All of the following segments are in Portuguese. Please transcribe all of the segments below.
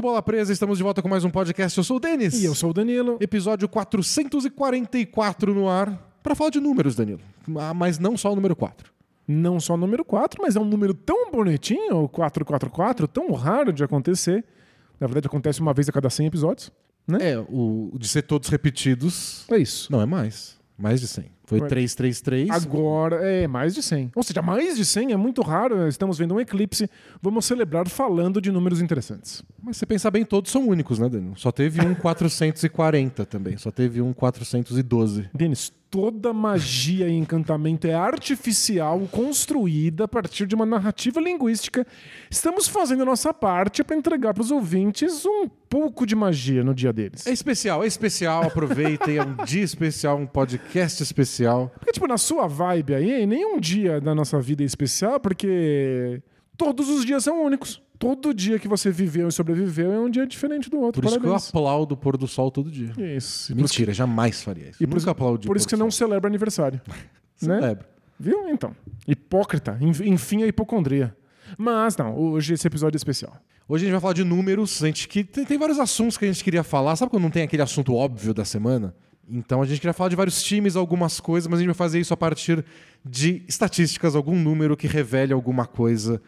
do Bola Presa, estamos de volta com mais um podcast. Eu sou o Denis. E eu sou o Danilo. Episódio 444 no ar. Para falar de números, Danilo. Ah, Mas não só o número 4. Não só o número 4, mas é um número tão bonitinho, o 444, tão raro de acontecer. Na verdade, acontece uma vez a cada 100 episódios. Né? É, o de ser todos repetidos. É isso. Não, é mais. Mais de 100. Foi Foi. 333. Agora é mais de 100. Ou seja, mais de 100 é muito raro. Estamos vendo um eclipse. Vamos celebrar falando de números interessantes. Mas se pensar bem, todos são únicos, né, Danilo? Só teve um 440 também. Só teve um 412. Denis, toda magia e encantamento é artificial, construída a partir de uma narrativa linguística. Estamos fazendo a nossa parte para entregar para os ouvintes um pouco de magia no dia deles. É especial, é especial. Aproveitem. É um dia especial, um podcast especial. Porque, tipo, na sua vibe aí, nenhum dia da nossa vida é especial, porque todos os dias são únicos. Todo dia que você viveu e sobreviveu é um dia diferente do outro. Por isso que eu Parabéns. aplaudo o pôr do sol todo dia. Isso. E por Mentira, jamais faria isso. E por isso- aplaudi Por o isso que você não celebra aniversário. né? Celebro. Viu? Então. Hipócrita. Enf- Enfim, a hipocondria. Mas não, hoje esse episódio é especial. Hoje a gente vai falar de números. A gente que tem, tem vários assuntos que a gente queria falar. Sabe quando não tem aquele assunto óbvio da semana? Então a gente queria falar de vários times, algumas coisas, mas a gente vai fazer isso a partir de estatísticas, algum número que revele alguma coisa.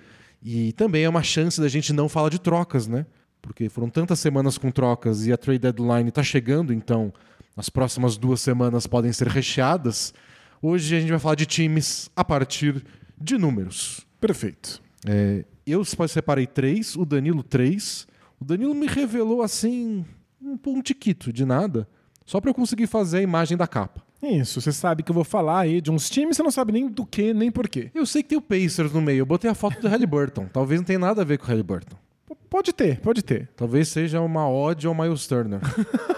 E também é uma chance da gente não falar de trocas, né? Porque foram tantas semanas com trocas e a trade deadline está chegando, então as próximas duas semanas podem ser recheadas. Hoje a gente vai falar de times a partir de números. Perfeito. É, eu separei três, o Danilo três. O Danilo me revelou assim um, um tiquito de nada, só para eu conseguir fazer a imagem da capa. Isso, você sabe que eu vou falar aí de uns times, você não sabe nem do que, nem por quê. Eu sei que tem o Pacers no meio, eu botei a foto do Halliburton. Talvez não tenha nada a ver com o Halliburton. P- Pode ter, pode ter. Talvez seja uma ode ao Miles Turner.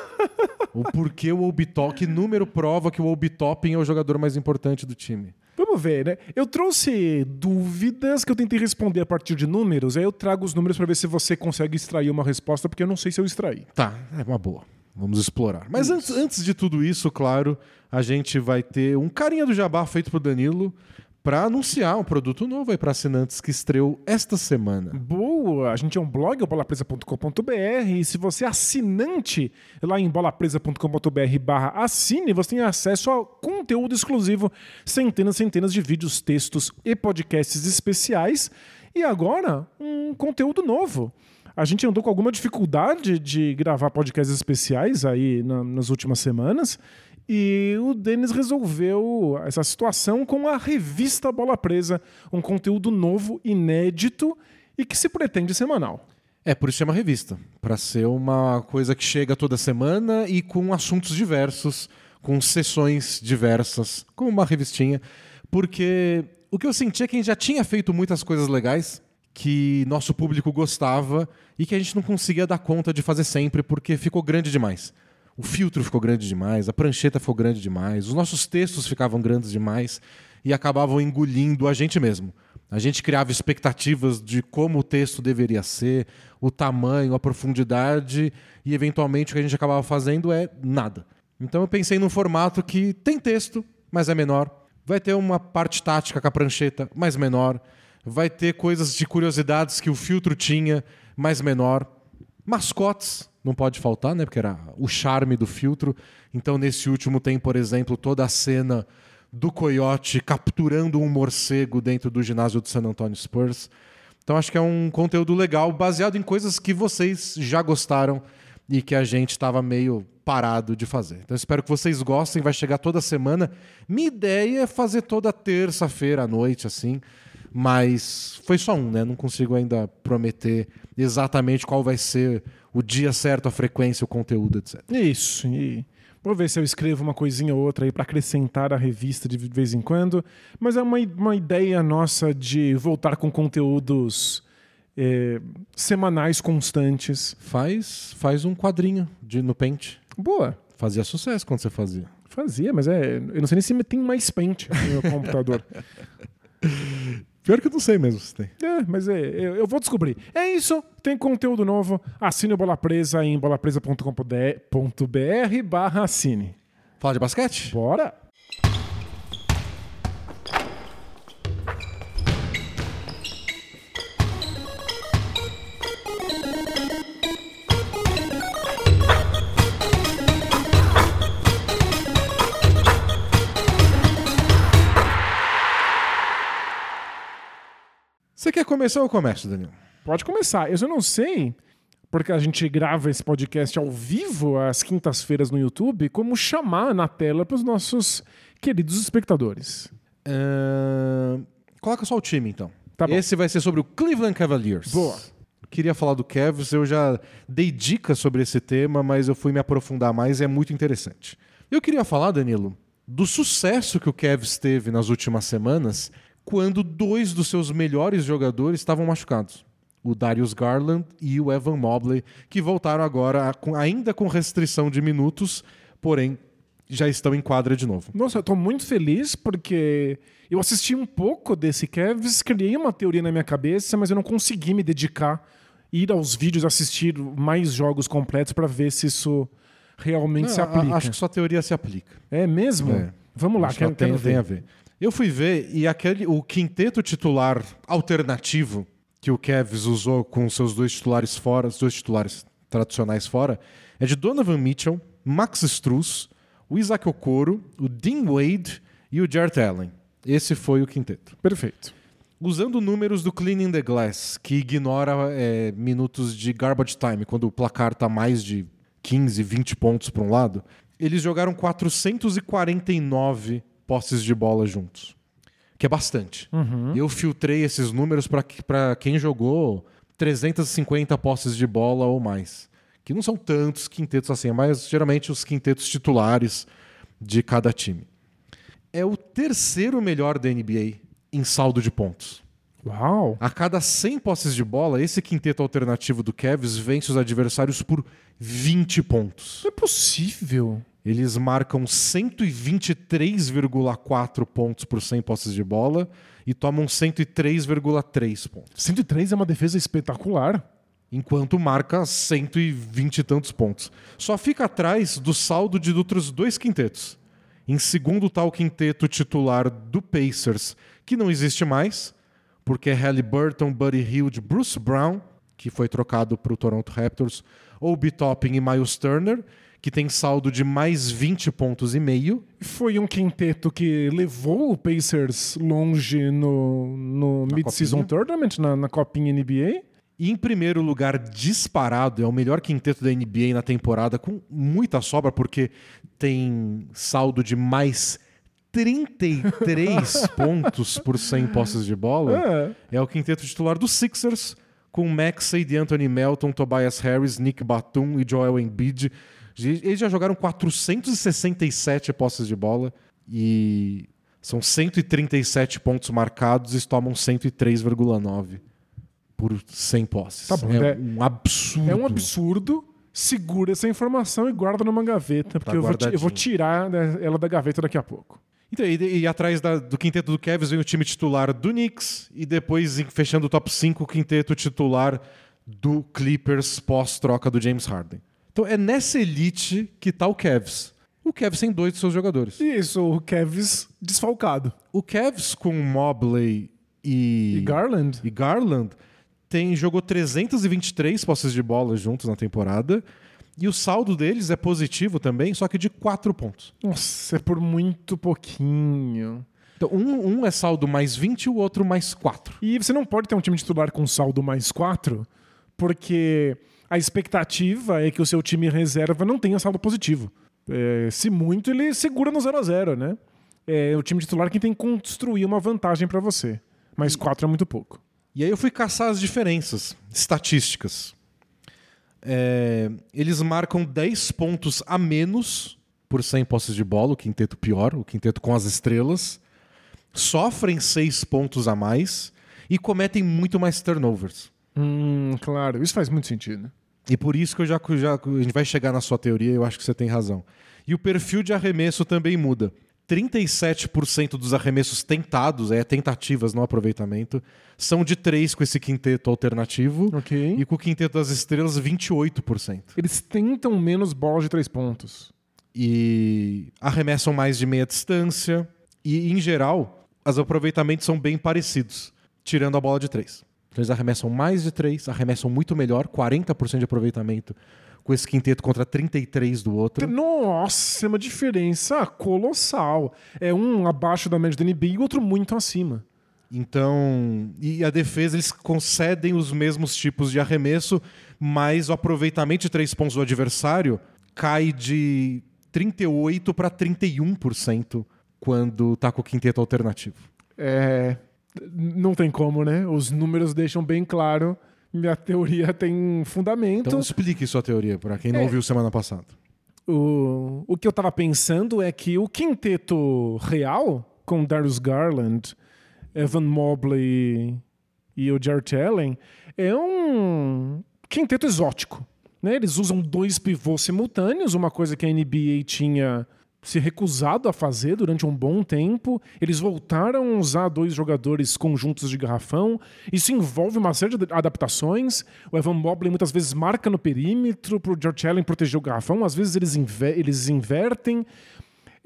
o porquê o Obi-Toppin, que número prova que o Obi-Toppin é o jogador mais importante do time. Vamos ver, né? Eu trouxe dúvidas que eu tentei responder a partir de números, aí eu trago os números para ver se você consegue extrair uma resposta, porque eu não sei se eu extraí. Tá, é uma boa. Vamos explorar. Mas antes, antes de tudo isso, claro, a gente vai ter um carinha do jabá feito pro Danilo para anunciar um produto novo aí para assinantes que estreou esta semana. Boa! A gente é um blog, o bolapresa.com.br, e se você é assinante lá em bolapresa.com.br barra assine, você tem acesso a conteúdo exclusivo, centenas e centenas de vídeos, textos e podcasts especiais, e agora um conteúdo novo. A gente andou com alguma dificuldade de gravar podcasts especiais aí na- nas últimas semanas, e o Denis resolveu essa situação com a revista Bola Presa, um conteúdo novo, inédito e que se pretende semanal. É, por isso chama revista, para ser uma coisa que chega toda semana e com assuntos diversos, com sessões diversas, como uma revistinha, porque o que eu senti é que a gente já tinha feito muitas coisas legais que nosso público gostava e que a gente não conseguia dar conta de fazer sempre porque ficou grande demais. O filtro ficou grande demais, a prancheta ficou grande demais, os nossos textos ficavam grandes demais e acabavam engolindo a gente mesmo. A gente criava expectativas de como o texto deveria ser, o tamanho, a profundidade, e eventualmente o que a gente acabava fazendo é nada. Então eu pensei num formato que tem texto, mas é menor. Vai ter uma parte tática com a prancheta, mas menor. Vai ter coisas de curiosidades que o filtro tinha, mas menor. Mascotes, não pode faltar, né? Porque era o charme do filtro. Então, nesse último tem, por exemplo, toda a cena do coiote capturando um morcego dentro do ginásio do San Antonio Spurs. Então, acho que é um conteúdo legal, baseado em coisas que vocês já gostaram e que a gente estava meio parado de fazer. Então, espero que vocês gostem. Vai chegar toda semana. Minha ideia é fazer toda terça-feira à noite, assim. Mas foi só um, né? Não consigo ainda prometer exatamente qual vai ser o dia certo, a frequência, o conteúdo, etc. Isso, e vou ver se eu escrevo uma coisinha ou outra aí para acrescentar a revista de vez em quando. Mas é uma, uma ideia nossa de voltar com conteúdos é, semanais constantes. Faz, faz um quadrinho de, no Paint. Boa. Fazia sucesso quando você fazia. Fazia, mas é. Eu não sei nem se tem mais pente no meu computador. Pior que eu não sei mesmo se tem. É, mas é, eu, eu vou descobrir. É isso, tem conteúdo novo. Assine o Bola Presa em bolapresa.com.br barra assine. Fala de basquete? Bora! Quer começar ou eu começo, Daniel? Pode começar. Eu só não sei, porque a gente grava esse podcast ao vivo às quintas-feiras no YouTube, como chamar na tela para os nossos queridos espectadores. Ahn, Coloca só o time, então. Tá. Esse vai ser sobre o Cleveland Cavaliers. Boa. Queria falar do Cavs, eu já dei dicas sobre esse tema, mas eu fui me aprofundar mais e é muito interessante. Eu queria falar, Danilo, do sucesso que o Cavs teve nas últimas semanas quando dois dos seus melhores jogadores estavam machucados. O Darius Garland e o Evan Mobley, que voltaram agora ainda com restrição de minutos, porém já estão em quadra de novo. Nossa, eu tô muito feliz porque eu assisti um pouco desse Cavs, criei uma teoria na minha cabeça, mas eu não consegui me dedicar, ir aos vídeos, assistir mais jogos completos para ver se isso realmente se Não, a- aplica. Acho que sua teoria se aplica. É mesmo? É. Vamos lá, Acho que quero, tem, quero tem ver. a ver. Eu fui ver e aquele o quinteto titular alternativo que o Cavs usou com seus dois titulares fora, os dois titulares tradicionais fora, é de Donovan Mitchell, Max Struz, o Isaac Okoro, o Dean Wade e o Jarrett Allen. Esse foi o quinteto. Perfeito. Usando números do Cleaning the Glass, que ignora é, minutos de garbage time, quando o placar está mais de 15, 20 pontos para um lado, eles jogaram 449 posses de bola juntos. Que é bastante. Eu filtrei esses números para quem jogou 350 posses de bola ou mais. Que não são tantos quintetos assim, mas geralmente os quintetos titulares de cada time. É o terceiro melhor da NBA em saldo de pontos. Uau! A cada 100 posses de bola, esse quinteto alternativo do Cavs vence os adversários por 20 pontos. Não é possível. Eles marcam 123,4 pontos por 100 posses de bola e tomam 103,3 pontos. 103 é uma defesa espetacular. Enquanto marca 120 e tantos pontos. Só fica atrás do saldo de outros dois quintetos. Em segundo está o quinteto titular do Pacers, que não existe mais, porque é Halliburton, Buddy Hield, Bruce Brown, que foi trocado para o Toronto Raptors, Obi Toppin e Miles Turner, que tem saldo de mais 20 pontos e meio. Foi um quinteto que levou o Pacers longe no, no Mid-Season? Tournament, na, na Copinha NBA. E em primeiro lugar, disparado, é o melhor quinteto da NBA na temporada, com muita sobra, porque tem saldo de mais 33 pontos por 100 posses de bola. É. É o quinteto titular dos Sixers, com Maxey, de Anthony Melton, Tobias Harris, Nick Batum e Joel Embiid. Eles já jogaram 467 posses de bola e são 137 pontos marcados e tomam 103,9 por 100 posses. Tá bom, é é- um absurdo. É um absurdo. Segura essa informação e guarda numa gaveta, porque eu, vou, eu vou tirar né, ela da gaveta daqui a pouco. Então, e, e atrás da- do quinteto do Cavs vem o time titular do Knicks e depois, fechando o top 5, o quinteto titular do Clippers pós-troca do James Harden. Então é nessa elite que tá o Cavs. O Cavs tem dois de seus jogadores. Isso, o Kevs desfalcado. O Cavs com Mobley e, E Garland? e Garland tem, jogou 323 posses de bola juntos na temporada. E o saldo deles é positivo também, só que de 4 pontos. Nossa, é por muito pouquinho. Então, um, um é saldo mais 20 e o outro mais 4. E você não pode ter um time titular com saldo mais 4, porque a expectativa é que o seu time reserva não tenha saldo positivo. É, se muito, ele segura no 0 a 0 né? É o time titular quem tem que construir uma vantagem para você. Mas 4 é muito pouco. E aí eu fui caçar as diferenças estatísticas. É, eles marcam 10 pontos a menos por 100 posses de bola, o quinteto pior, o quinteto com as estrelas. Sofrem 6 pontos a mais e cometem muito mais turnovers. Hum, claro, isso faz muito sentido. E por isso que eu já, já a gente vai chegar na sua teoria, eu acho que você tem razão. E o perfil de arremesso também muda. 37% dos arremessos tentados, é tentativas, não aproveitamento, são de 3 com esse quinteto alternativo. Ok. E com o quinteto das estrelas, 28%. Eles tentam menos bolas de 3 pontos. E arremessam mais de meia distância. E, em geral, os aproveitamentos são bem parecidos, tirando a bola de 3. Então, eles arremessam mais de 3, arremessam muito melhor, 40% de aproveitamento com esse quinteto contra 33 do outro. Nossa, é uma diferença colossal. É um abaixo da média da NBA e o outro muito acima. Então, e a defesa eles concedem os mesmos tipos de arremesso, mas o aproveitamento de três pontos do adversário cai de 38 para 31% quando tá com o quinteto alternativo. É, não tem como, né? Os números deixam bem claro. Minha teoria tem fundamento. Então explique sua teoria para quem não É. ouviu semana passada. O, o que eu tava pensando é que o quinteto real, com Darius Garland, Evan Mobley e o Jarrett Allen, é um quinteto exótico. Né? Eles usam dois pivôs simultâneos, uma coisa que a NBA tinha se recusado a fazer durante um bom tempo. Eles voltaram a usar dois jogadores conjuntos de garrafão. Isso envolve uma série de adaptações. O Evan Mobley muitas vezes marca no perímetro para o George Allen proteger o garrafão. Às vezes eles, inver eles invertem.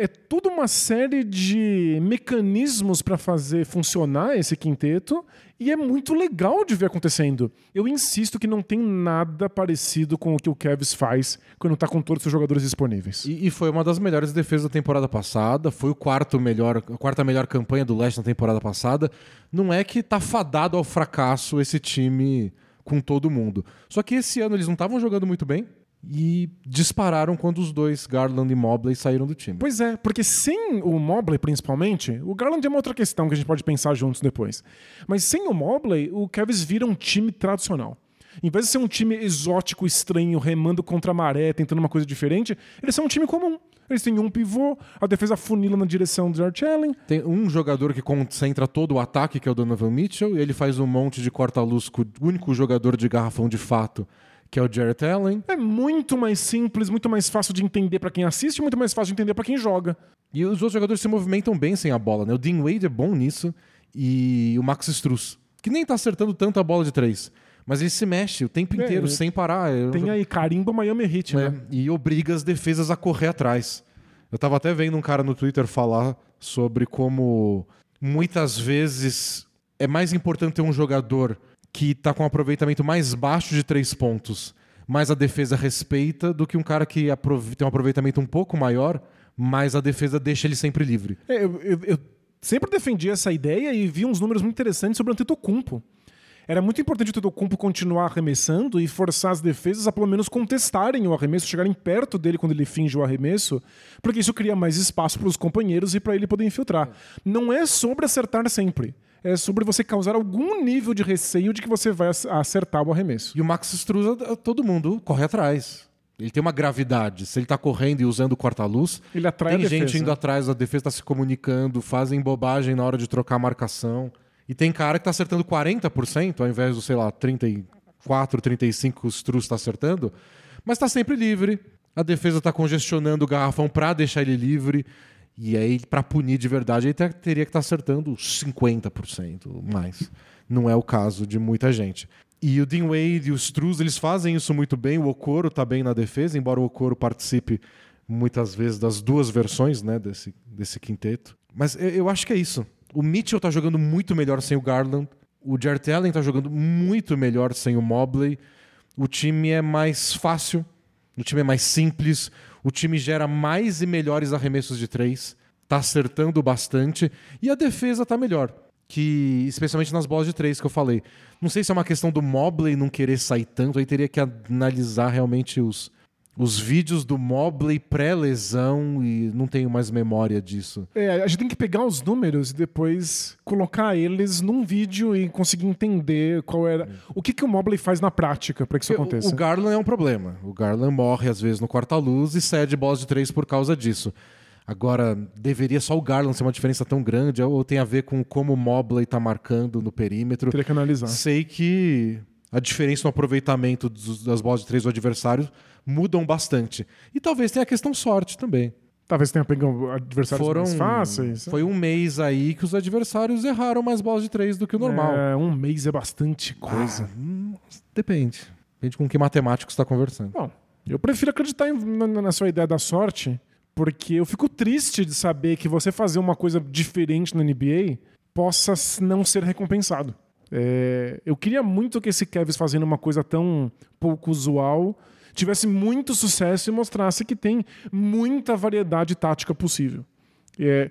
É tudo uma série de mecanismos para fazer funcionar esse quinteto e é muito legal de ver acontecendo. Eu insisto que não tem nada parecido com o que o Cavs faz quando tá com todos os seus jogadores disponíveis. E, e foi uma das melhores defesas da temporada passada. Foi o quarto melhor, a quarta melhor campanha do Leste na temporada passada. Não é que tá fadado ao fracasso esse time com todo mundo. Só que esse ano eles não estavam jogando muito bem e dispararam quando os dois, Garland e Mobley, saíram do time. Pois é, porque sem o Mobley, principalmente, o Garland é uma outra questão que a gente pode pensar juntos depois. Mas sem o Mobley, o Cavs vira um time tradicional. Em vez de ser um time exótico, estranho, remando contra a maré, tentando uma coisa diferente, eles são um time comum. Eles têm um pivô, a defesa funila na direção do George Allen. Tem um jogador que concentra todo o ataque, que é o Donovan Mitchell, e ele faz um monte de corta-luz com o único jogador de garrafão de fato, que é o Jarrett Allen. É muito mais simples, muito mais fácil de entender pra quem assiste, muito mais fácil de entender pra quem joga. E os outros jogadores se movimentam bem sem a bola, né? O Dean Wade é bom nisso e o Max Struz, que nem tá acertando tanto a bola de três, mas ele se mexe o tempo É, inteiro, ele sem parar. É Tem aí carimba Miami Heat, né? né? E obriga as defesas a correr atrás. Eu tava até vendo um cara no Twitter falar sobre como muitas vezes é mais importante ter um jogador que tá com um aproveitamento mais baixo de três pontos, mas a defesa respeita, do que um cara que tem um aproveitamento um pouco maior, mas a defesa deixa ele sempre livre. É, eu, eu- eu sempre defendi essa ideia e vi uns números muito interessantes sobre o Antetokounmpo. Era muito importante o Antetokounmpo continuar arremessando e forçar as defesas a pelo menos contestarem o arremesso, chegarem perto dele quando ele finge o arremesso, porque isso cria mais espaço para os companheiros e para ele poder infiltrar. Não é sobre acertar sempre. É sobre você causar algum nível de receio de que você vai ac- acertar o arremesso. E o Max Struz, todo mundo corre atrás. Ele tem uma gravidade. Se ele tá correndo e usando o corta-luz, Ele atrai tem a defesa. gente indo atrás, a defesa tá se comunicando, fazem bobagem na hora de trocar a marcação. E tem cara que tá acertando 40%, ao invés do, sei lá, 34, 35 que o Struz tá acertando, mas tá sempre livre. A defesa tá congestionando o garrafão pra deixar ele livre. E aí, pra punir de verdade, ele te- teria que estar acertando 50% mais. Não é o caso de muita gente. E o Wade e o Struz, eles fazem isso muito bem. O Okoro tá bem na defesa, embora o Okoro participe muitas vezes das duas versões né, desse, desse quinteto. Mas eu, eu acho que é isso. O Mitchell tá jogando muito melhor sem o Garland. O Jarrett Allen tá jogando muito melhor sem o Mobley. O time é mais fácil. O time é mais simples. O time gera mais e melhores arremessos de três. Tá acertando bastante. E a defesa tá melhor. Que, especialmente nas bolas de três que eu falei. Não sei se é uma questão do Mobley não querer sair tanto. Aí teria que analisar realmente os, os vídeos do Mobley pré-lesão. E não tenho mais memória disso. É, a gente tem que pegar os números e depois colocar eles num vídeo e conseguir entender qual era. O que, que o Mobley faz na prática para que isso aconteça. O, o Garland é um problema. O Garland morre às vezes no quarta-luz e cede bolas de três por causa disso. Agora, deveria só o Garland ser uma diferença tão grande ou tem a ver com como o Mobley tá marcando no perímetro? Teria que analisar. Sei que a diferença no aproveitamento dos- das bolas de três do adversário mudam bastante. E talvez tenha a questão sorte também. Talvez tenha pegado adversários Foram, mais fáceis. foi um mês aí que os adversários erraram mais bolas de três do que o normal. É, um mês é bastante coisa. Ah, hum, depende. Depende com que matemático você está conversando. Bom, eu prefiro acreditar em- na, na sua ideia da sorte, porque eu fico triste de saber que você fazer uma coisa diferente na NBA possa não ser recompensado. É, eu queria muito que esse Kevs fazendo uma coisa tão pouco usual tivesse muito sucesso e mostrasse que tem muita variedade tática possível. É,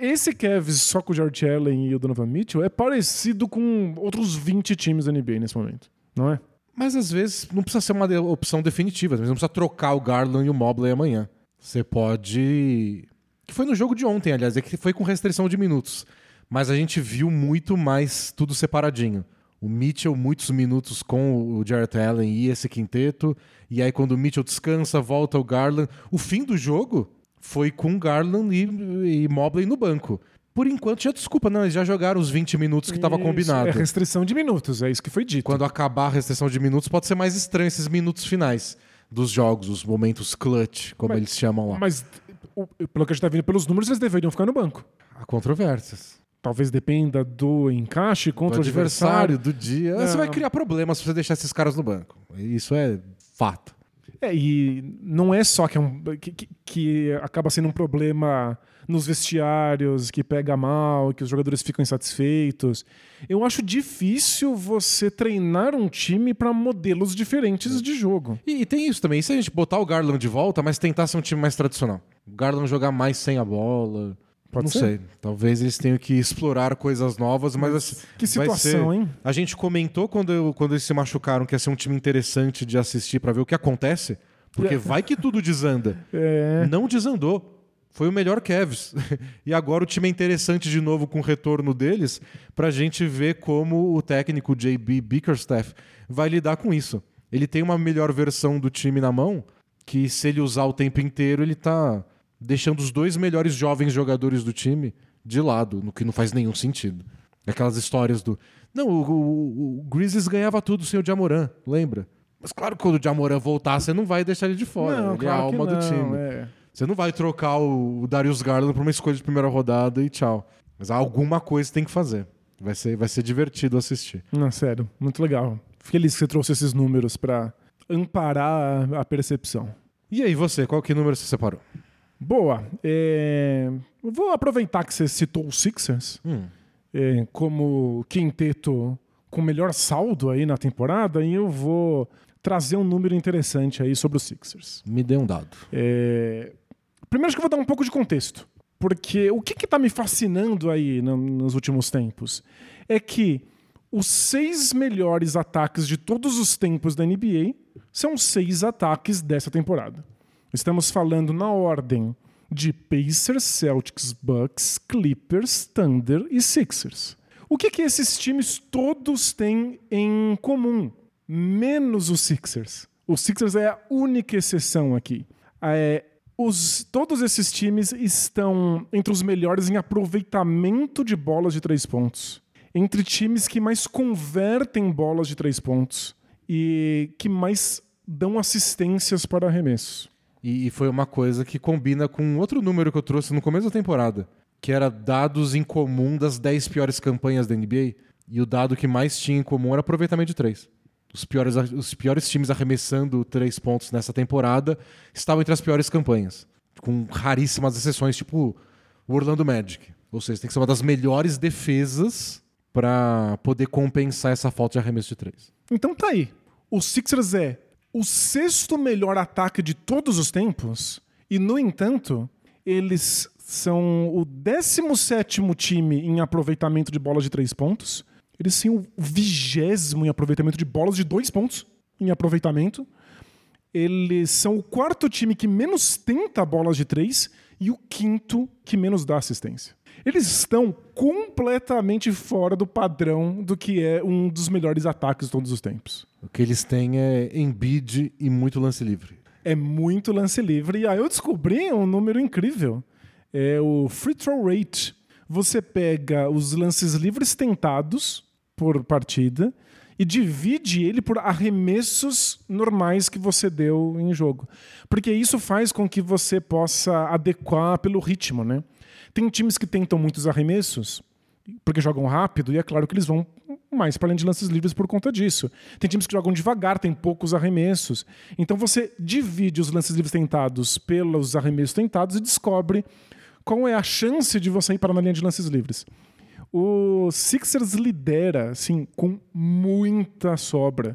esse Cavs só com o Jared Allen e o Donovan Mitchell é parecido com outros 20 times da NBA nesse momento, não é? Mas às vezes não precisa ser uma opção definitiva. Vezes não precisa trocar o Garland e o Mobley amanhã. Você pode. Que foi no jogo de ontem, aliás, é que foi com restrição de minutos. Mas a gente viu muito mais tudo separadinho. O Mitchell, muitos minutos com o Jarrett Allen e esse quinteto. E aí, quando o Mitchell descansa, volta o Garland. O fim do jogo foi com Garland e, e Mobley no banco. Por enquanto, já desculpa, não, eles já jogaram os 20 minutos que estava Isso, combinado. É restrição de minutos, é isso que foi dito. Quando acabar a restrição de minutos, pode ser mais estranho esses minutos finais dos jogos, os momentos clutch, como Mas- eles chamam lá. Mas, pelo que a gente tá vendo pelos números, eles deveriam ficar no banco. Há controvérsias. Talvez dependa do encaixe contra o adversário adversário. do dia. Não. Você vai criar problemas se você deixar esses caras no banco. Isso é fato. É, e não é só que, é um, que, que- que acaba sendo um problema nos vestiários, que pega mal, que os jogadores ficam insatisfeitos. Eu acho difícil você treinar um time para modelos diferentes de jogo. E, e tem isso também. E se a gente botar o Garland de volta, mas tentar ser um time mais tradicional? O Garland jogar mais sem a bola. Pode não ser. sei. Talvez eles tenham que explorar coisas novas, mas, assim, Que vai situação, ser- hein? A gente comentou quando, eu- quando eles se machucaram que ia ser um time interessante de assistir pra ver o que acontece. Porque É. vai que tudo desanda. É, Não desandou. Foi o melhor Cavs. e agora o time é interessante de novo com o retorno deles pra gente ver como o técnico JB Bickerstaff vai lidar com isso. Ele tem uma melhor versão do time na mão que se ele usar o tempo inteiro, ele tá deixando os dois melhores jovens jogadores do time de lado, no que não faz nenhum sentido. Aquelas histórias do. Não, o, o, o Grizzlies ganhava tudo sem o Jamoran, lembra? Mas claro que quando o Jamoran voltar, você não vai deixar ele de fora. não, ele claro é a alma do não, time. é. Você não vai trocar o o Darius Garland por uma escolha de primeira rodada e tchau. Mas alguma coisa tem que fazer. Vai ser, vai ser divertido assistir. Não, sério, muito legal. Feliz que você trouxe esses números para amparar a, a percepção. E aí, você, qual que número você separou? Boa. é, Vou aproveitar que você citou os Sixers Hum. é, como quinteto com melhor saldo aí na temporada e eu vou trazer um número interessante aí sobre os Sixers. Me dê um dado. É, Primeiro que eu vou dar um pouco de contexto. Porque o que está me fascinando aí no- nos últimos tempos é que os seis melhores ataques de todos os tempos da NBA são seis ataques dessa temporada. Estamos falando na ordem de Pacers, Celtics, Bucks, Clippers, Thunder e Sixers. O que, que esses times todos têm em comum? Menos os Sixers. Os Sixers é a única exceção aqui. É, os, todos esses times estão entre os melhores em aproveitamento de bolas de três pontos. Entre times que mais convertem bolas de três pontos e que mais dão assistências para arremessos. E, e foi uma coisa que combina com outro número que eu trouxe no começo da temporada, que era dados em comum das 10 piores campanhas da NBA. E o dado que mais tinha em comum era aproveitamento de três. Os piores, os piores times arremessando três pontos nessa temporada estavam entre as piores campanhas. Com raríssimas exceções, tipo o Orlando Magic. Ou seja, tem que ser uma das melhores defesas para poder compensar essa falta de arremesso de três. Então tá aí. O Sixers é o sexto melhor ataque de todos os tempos e, no entanto, eles são o 17 time em aproveitamento de bolas de três pontos. Eles têm o vigésimo em aproveitamento de bolas de dois pontos em aproveitamento. Eles são o quarto time que menos tenta bolas de três e o quinto que menos dá assistência. Eles estão completamente fora do padrão do que é um dos melhores ataques de todos os tempos. O que eles têm é Embiid e muito lance livre. É muito lance livre. E aí eu descobri um número incrível. É o free throw rate. Você pega os lances livres tentados por partida e divide ele por arremessos normais que você deu em jogo. Porque isso faz com que você possa adequar pelo ritmo, né? Tem times que tentam muitos arremessos porque jogam rápido e é claro que eles vão mais para além de lances livres por conta disso. Tem times que jogam devagar, tem poucos arremessos. Então você divide os lances livres tentados pelos arremessos tentados e descobre qual é a chance de você ir para na linha de lances livres. O Sixers lidera, assim, com muita sobra.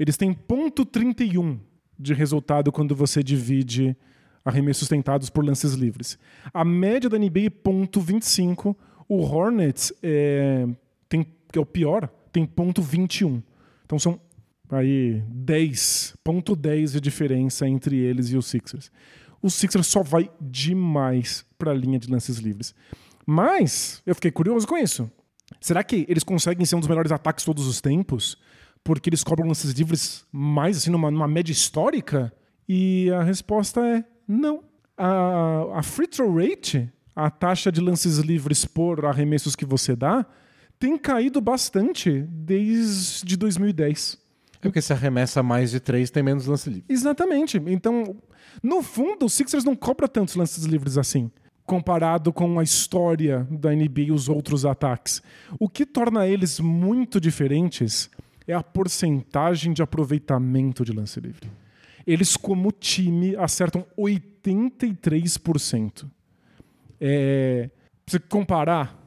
Eles têm ponto 31 de resultado quando você divide arremessos tentados por lances livres. A média da NBA é ponto 25. O Hornets é, tem, que é o pior, tem ponto 21. Então são aí 10, ponto 10 de diferença entre eles e os Sixers. O Sixers só vai demais para a linha de lances livres. Mas eu fiquei curioso com isso. Será que eles conseguem ser um dos melhores ataques todos os tempos? Porque eles cobram lances livres mais assim numa, numa média histórica? E a resposta é não. A, a free throw rate, a taxa de lances livres por arremessos que você dá, tem caído bastante desde 2010. É porque se arremessa mais de três, tem menos lance livre. Exatamente. Então, no fundo, o Sixers não cobra tantos lances livres assim, comparado com a história da NBA e os outros ataques. O que torna eles muito diferentes é a porcentagem de aproveitamento de lance livre. Eles, como time, acertam 83%. É, você comparar,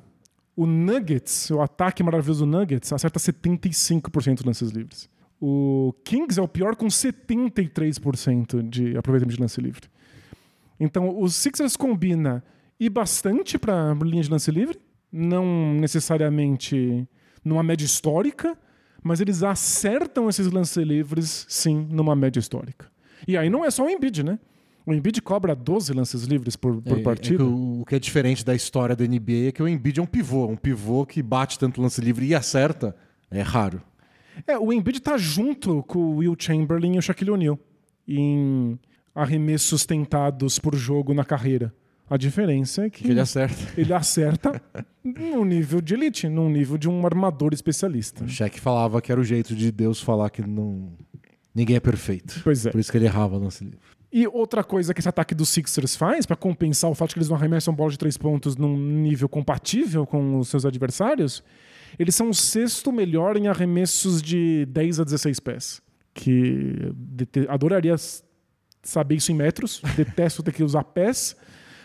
o Nuggets, o ataque maravilhoso do Nuggets, acerta 75% de lances livres. O Kings é o pior com 73% de aproveitamento de lance livre. Então, os Sixers combina e bastante para linha de lance livre, não necessariamente numa média histórica, mas eles acertam esses lances livres, sim, numa média histórica. E aí não é só o Embiid, né? O Embiid cobra 12 lances livres por, por É, partida. é que o, o que é diferente da história da NBA é que o Embiid é um pivô. Um pivô que bate tanto lance livre e acerta é raro. É, o Embiid tá junto com o Will Chamberlain e o Shaquille O'Neal em arremessos tentados por jogo na carreira. A diferença é que Que ele acerta. ele acerta num nível de elite, num nível de um armador especialista. O Shaq falava que era o jeito de Deus falar que não ninguém é perfeito. Pois é. Por isso que ele errava lance livre. E outra coisa que esse ataque dos Sixers faz, para compensar o fato de que eles não arremessam bola de três pontos num nível compatível com os seus adversários, eles são o sexto melhor em arremessos de 10 a 16 pés. Que adoraria saber isso em metros, detesto ter que usar pés,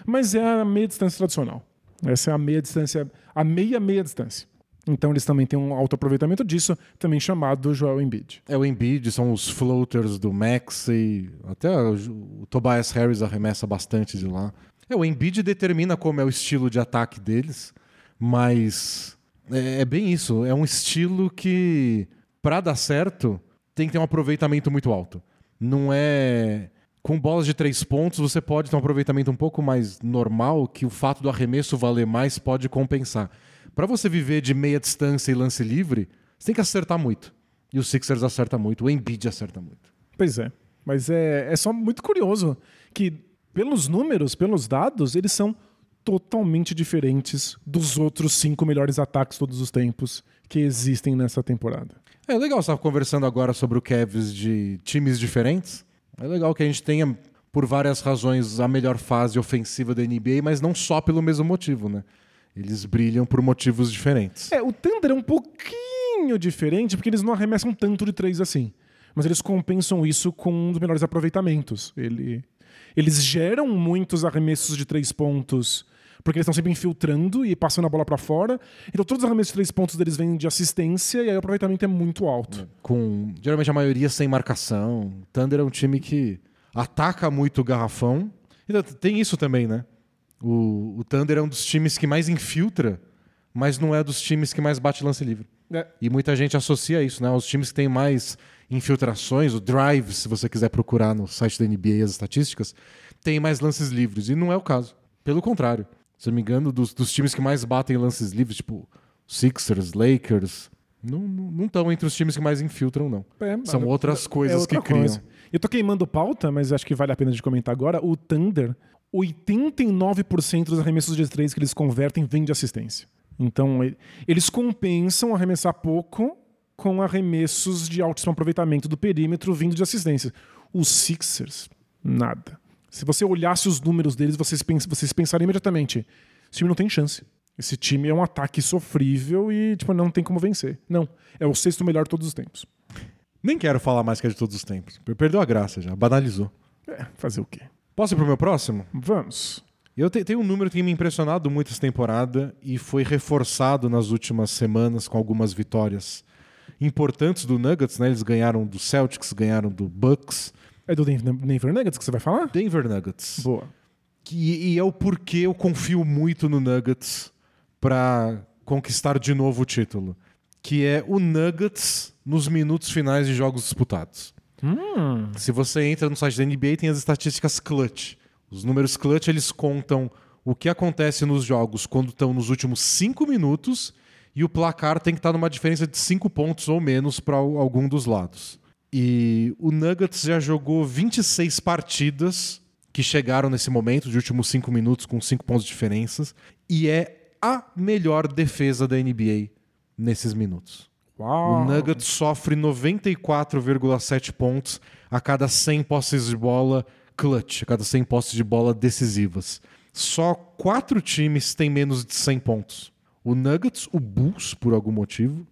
mas é a meia distância tradicional. Essa é a meia distância, a meia meia distância. Então eles também têm um alto aproveitamento disso, também chamado Joel Embiid. É o Embiid, são os floaters do Max e até o, o Tobias Harris arremessa bastante de lá. É, o Embiid determina como é o estilo de ataque deles, mas é, é bem isso. É um estilo que, para dar certo, tem que ter um aproveitamento muito alto. Não é. Com bolas de três pontos, você pode ter um aproveitamento um pouco mais normal, que o fato do arremesso valer mais pode compensar. Para você viver de meia distância e lance livre, você tem que acertar muito. E o Sixers acerta muito, o Embiid acerta muito. Pois é. Mas é, é só muito curioso que, pelos números, pelos dados, eles são totalmente diferentes dos outros cinco melhores ataques todos os tempos que existem nessa temporada. É legal, você estava conversando agora sobre o Cavs de times diferentes. É legal que a gente tenha, por várias razões, a melhor fase ofensiva da NBA, mas não só pelo mesmo motivo, né? Eles brilham por motivos diferentes. É, o Thunder é um pouquinho diferente porque eles não arremessam tanto de três assim. Mas eles compensam isso com um dos melhores aproveitamentos. Ele, eles geram muitos arremessos de três pontos porque eles estão sempre infiltrando e passando a bola para fora. Então todos os arremessos de três pontos deles vêm de assistência e aí o aproveitamento é muito alto. Com geralmente a maioria sem marcação. O Thunder é um time que ataca muito o garrafão. Então, tem isso também, né? O, o Thunder é um dos times que mais infiltra, mas não é dos times que mais bate lance livre. É. E muita gente associa isso, né? Os times que têm mais infiltrações, o drive, se você quiser procurar no site da NBA as estatísticas, tem mais lances livres. E não é o caso. Pelo contrário. Se eu não me engano, dos, dos times que mais batem lances livres, tipo Sixers, Lakers, não estão entre os times que mais infiltram, não. É, São outras coisas é outra que criam. coisa. Eu tô queimando pauta, mas acho que vale a pena de comentar agora. O Thunder, 89% dos arremessos de três que eles convertem vem de assistência. Então, eles compensam arremessar pouco com arremessos de altíssimo aproveitamento do perímetro vindo de assistência. Os Sixers, nada. Se você olhasse os números deles, vocês, pens vocês pensariam imediatamente: esse time não tem chance. Esse time é um ataque sofrível e tipo, não tem como vencer. Não. É o sexto melhor de todos os tempos. Nem quero falar mais que é de todos os tempos. Perdeu a graça já, banalizou. É, fazer o quê? Posso ir pro meu próximo? Vamos. Eu te- tenho um número que tem me impressionado muito essa temporada e foi reforçado nas últimas semanas com algumas vitórias importantes do Nuggets, né? Eles ganharam do Celtics, ganharam do Bucks É do Denver Nuggets que você vai falar? Denver Nuggets. Boa. Que, e é o porquê eu confio muito no Nuggets pra conquistar de novo o título. Que é o Nuggets nos minutos finais de jogos disputados. Hum. Se você entra no site da NBA, tem as estatísticas clutch. Os números clutch, eles contam o que acontece nos jogos quando estão nos últimos cinco minutos e o placar tem que estar numa diferença de cinco pontos ou menos para algum dos lados. E o Nuggets já jogou 26 partidas que chegaram nesse momento de últimos cinco minutos com cinco pontos de diferenças e é a melhor defesa da NBA nesses minutos. Uau. O Nuggets sofre 94,7 pontos a cada 100 posses de bola clutch, a cada 100 posses de bola decisivas. Só quatro times têm menos de 100 pontos. O Nuggets, o Bulls, por algum motivo,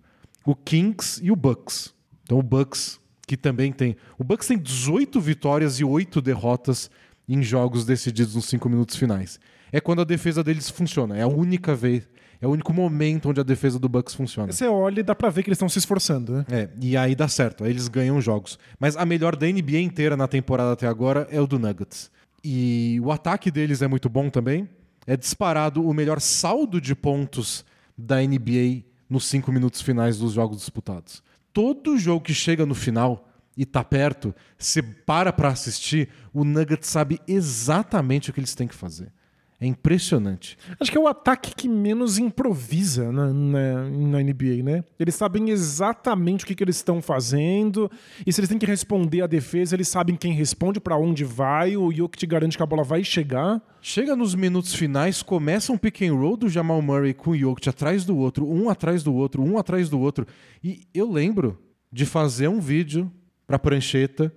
o Kings e o Bucks. Então o Bucks, que também tem... O Bucks tem 18 vitórias e 8 derrotas em jogos decididos nos 5 minutos finais. É quando a defesa deles funciona. É a única vez... É o único momento onde a defesa do Bucks funciona. Você olha e dá pra ver que eles estão se esforçando, né? É, e aí dá certo, aí eles ganham jogos. Mas a melhor da NBA inteira na temporada até agora é o do Nuggets. E o ataque deles é muito bom também. É disparado o melhor saldo de pontos da NBA nos cinco minutos finais dos jogos disputados. Todo jogo que chega no final e tá perto, você para pra assistir, o Nuggets sabe exatamente o que eles têm que fazer. É impressionante. Acho que é o ataque que menos improvisa na, na, na NBA, né? Eles sabem exatamente o que, que eles estão fazendo, e se eles têm que responder à defesa, eles sabem quem responde, pra onde vai, o te garante que a bola vai chegar. Chega nos minutos finais, começa um pick and roll do Jamal Murray com o Jokic atrás do outro, um atrás do outro, um atrás do outro. E eu lembro de fazer um vídeo pra prancheta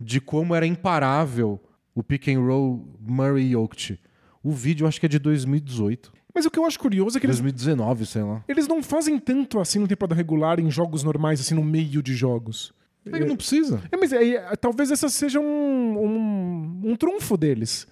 de como era imparável o pick and roll Murray e Jokic. O vídeo eu acho que é de 2018. Mas o que eu acho curioso é que eles, 2019, sei lá. eles não fazem tanto assim no temporada regular em jogos normais, assim, no meio de jogos. É não precisa. É, mas é, é, talvez essa seja um, um, um trunfo deles.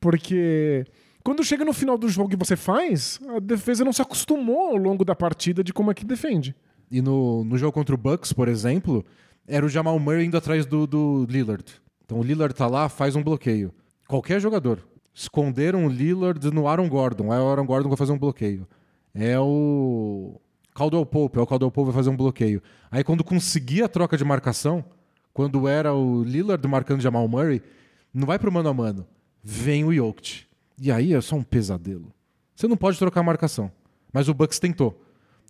Porque quando chega no final do jogo e você faz, a defesa não se acostumou ao longo da partida de como é que defende. E no, no jogo contra o Bucks, por exemplo, era o Jamal Murray indo atrás do, do Lillard. Então o Lillard tá lá, faz um bloqueio. Qualquer jogador. Esconderam o Lillard no Aaron Gordon. Aí o Aaron Gordon vai fazer um bloqueio. É o Caldwell Pope. É o Caldwell Pope vai fazer um bloqueio. Aí quando conseguia a troca de marcação, quando era o Lillard marcando Jamal Murray, não vai pro mano a mano. Vem o Jokic. E aí é só um pesadelo. Você não pode trocar a marcação. Mas o Bucks tentou.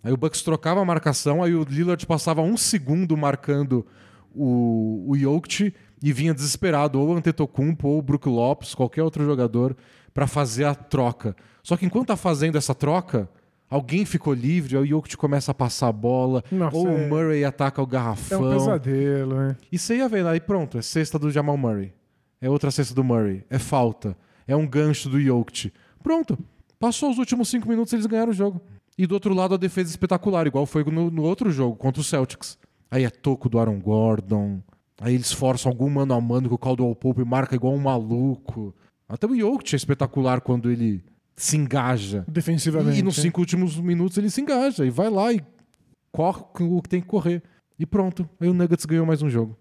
Aí o Bucks trocava a marcação, aí o Lillard passava um segundo marcando o, o Jokic e vinha desesperado, ou o Antetokounmpo, ou o Brook Lopes, qualquer outro jogador, para fazer a troca. Só que enquanto tá fazendo essa troca, alguém ficou livre, aí o Jokic começa a passar a bola, Nossa, ou é- o Murray ataca o É garrafão. um pesadelo, né? E você ia vendo, aí pronto, é cesta do Jamal Murray. É outra cesta do Murray. É falta. É um gancho do Jokic. Pronto. Passou os últimos cinco minutos eles ganharam o jogo. E do outro lado a defesa espetacular, igual foi no, no outro jogo, contra o Celtics. Aí é toco do Aaron Gordon. Aí eles forçam algum mano a mano que o Caldwell Pope marca igual um maluco. Até o Jokic é espetacular quando ele se engaja. Defensivamente. E nos né? cinco últimos minutos ele se engaja e vai lá e corre o que tem que correr. E pronto. Aí o Nuggets ganhou mais um jogo.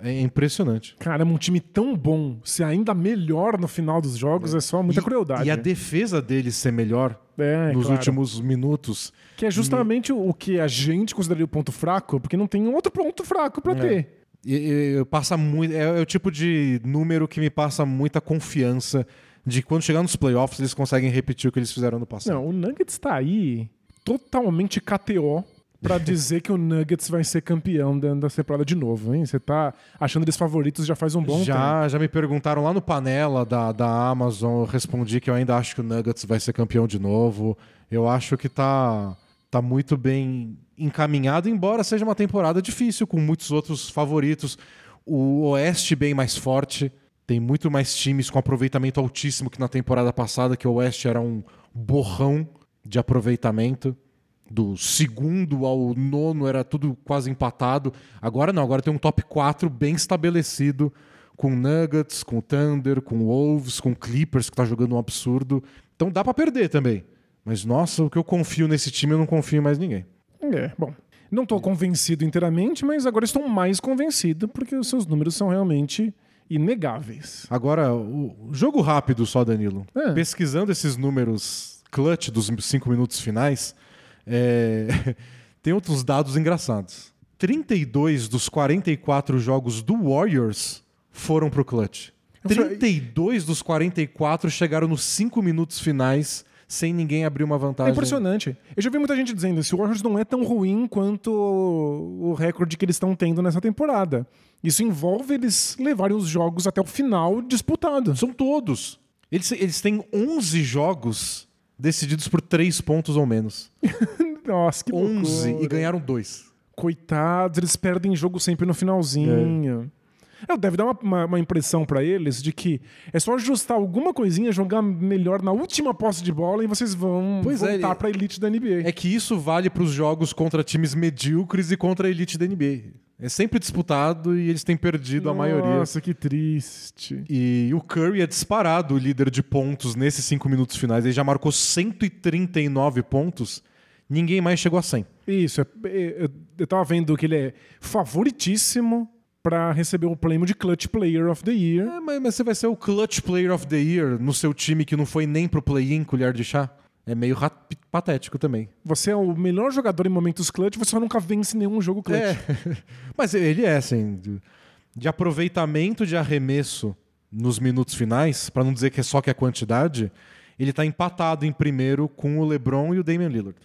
É impressionante. Caramba, um time tão bom, ser ainda melhor no final dos jogos é, só muita E- crueldade. E a defesa deles ser melhor É, nos claro. últimos minutos. Que é justamente o que a gente consideraria o ponto fraco, porque não tem outro ponto fraco pra ter. Passa muito, é, é o tipo de número que me passa muita confiança de que quando chegar nos playoffs eles conseguem repetir o que eles fizeram no passado. Não, o Nuggets tá aí totalmente KTO pra dizer que o Nuggets vai ser campeão da, da temporada de novo, hein? Você tá achando eles favoritos já faz um bom tempo. já, já me perguntaram lá no panela da, da Amazon, eu respondi que eu ainda acho que o Nuggets vai ser campeão de novo. Eu acho que tá, tá muito bem encaminhado, embora seja uma temporada difícil, com muitos outros favoritos. O Oeste bem mais forte, tem muito mais times com aproveitamento altíssimo que na temporada passada, que o Oeste era um borrão de aproveitamento. Do segundo ao nono era tudo quase empatado. Agora não, agora tem um top 4 bem estabelecido, com Nuggets, com Thunder, com Wolves, com Clippers, que tá jogando um absurdo. Então dá pra perder também. Mas nossa, o que eu confio nesse time, eu não confio em mais ninguém. É, bom. Não tô convencido inteiramente, mas agora estou mais convencido porque os seus números são realmente inegáveis. Agora, o jogo rápido só, Danilo. É. Pesquisando esses números clutch dos cinco minutos finais, é, tem outros dados engraçados. 32 dos 44 jogos do Warriors foram pro clutch. Eu falei- 32 dos 44 chegaram nos cinco minutos finais sem ninguém abrir uma É vantagem. impressionante. Eu já vi muita gente dizendo esse Warriors não é tão ruim quanto o recorde que eles estão tendo nessa temporada. Isso envolve eles levarem os jogos até o final disputados. São todos. Eles, eles têm 11 jogos decididos por 3 pontos ou menos. Nossa, que 11 loucura. e ganharam 2. Coitados, eles perdem jogo sempre no finalzinho. É, deve dar uma, uma- uma impressão pra eles de que é só ajustar alguma coisinha, jogar melhor na última posse de bola e vocês vão Pois é, voltar ele- pra elite da NBA. É que isso vale para os jogos contra times medíocres e contra a elite da NBA. É sempre disputado e eles têm perdido a maioria. Nossa, que triste. E o Curry é disparado o líder de pontos nesses cinco minutos finais. Ele já marcou 139 pontos. Ninguém mais chegou a 100. Isso, é- é- eu, eu tava vendo que ele é favoritíssimo pra receber o prêmio de Clutch Player of the Year. É, mas, mas você vai ser o Clutch Player of the Year no seu time que não foi nem pro play-in colher de chá? É meio patético também. Você é o melhor jogador em momentos clutch, você só nunca vence nenhum jogo clutch. É. Mas ele é, assim, de, de aproveitamento de arremesso nos minutos finais, pra não dizer que é só que é quantidade, ele tá empatado em primeiro com o LeBron e o Damian Lillard.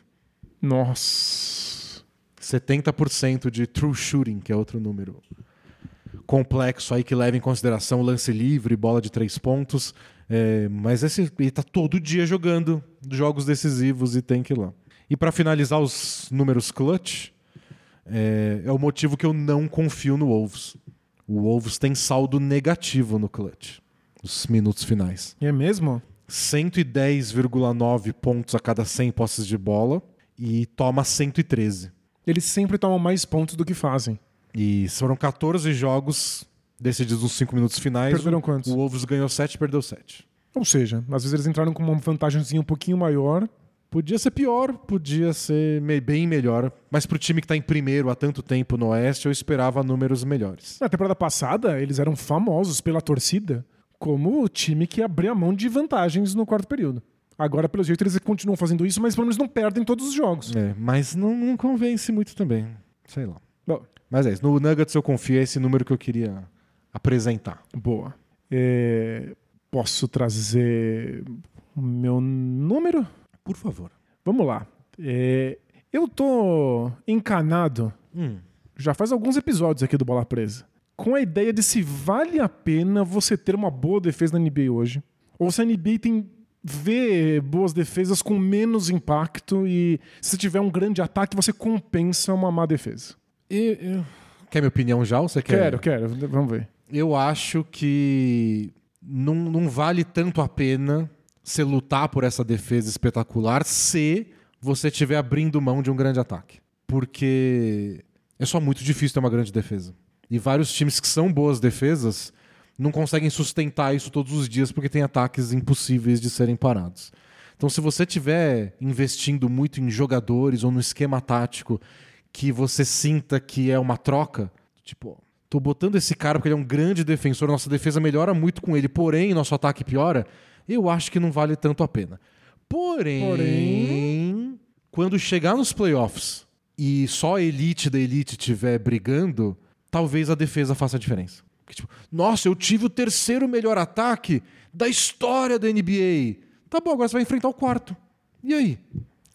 Nossa. 70% de true shooting, que é outro número complexo aí que leva em consideração lance livre, bola de três pontos. É, mas esse, ele tá todo dia jogando jogos decisivos e tem que ir lá. E para finalizar os números clutch, é, é o motivo que eu não confio no Wolves. O Wolves tem saldo negativo no clutch, nos minutos finais. É mesmo? 110,9 pontos a cada 100 posses de bola e toma 113. Eles sempre tomam mais pontos do que fazem. E foram 14 jogos decididos nos 5 minutos finais. Perderam quantos? O Wolves ganhou 7 e perdeu 7. Ou seja, às vezes eles entraram com uma vantagemzinha um pouquinho maior. Podia ser pior, podia ser bem melhor, mas pro time que tá em primeiro há tanto tempo no Oeste, eu esperava números melhores. Na temporada passada, eles eram famosos pela torcida como o time que abria mão de vantagens no quarto período. Agora, pelo jeito, eles continuam fazendo isso, mas pelo menos não perdem todos os jogos. É, mas não, não convence muito também. Sei lá. Mas é isso. No Nuggets eu confio, é esse número que eu queria apresentar. boa. É, posso trazer o meu número? Por favor. Vamos lá. É, eu tô encanado Hum. já faz alguns episódios aqui do Bola Presa, com a ideia de se vale a pena você ter uma boa defesa na NBA hoje, ou se a NBA tem vê boas defesas com menos impacto e se tiver um grande ataque você compensa uma má defesa. E- eu- Quer minha opinião já ou você quer? Quero, quero, vamos ver. Eu acho que não, não vale tanto a pena você lutar por essa defesa espetacular se você estiver abrindo mão de um grande ataque. Porque é só muito difícil ter uma grande defesa. E vários times que são boas defesas não conseguem sustentar isso todos os dias porque tem ataques impossíveis de serem parados. Então, se você estiver investindo muito em jogadores ou no esquema tático que você sinta que é uma troca, tipo, tô botando esse cara porque ele é um grande defensor, nossa defesa melhora muito com ele, porém nosso ataque piora, eu acho que não vale tanto a pena. Porém, Porém- quando chegar nos playoffs e só a elite da elite estiver brigando, talvez a defesa faça a diferença. Porque, tipo, nossa, eu tive o terceiro melhor ataque da história da NBA. Tá bom, agora você vai enfrentar o quarto. E aí?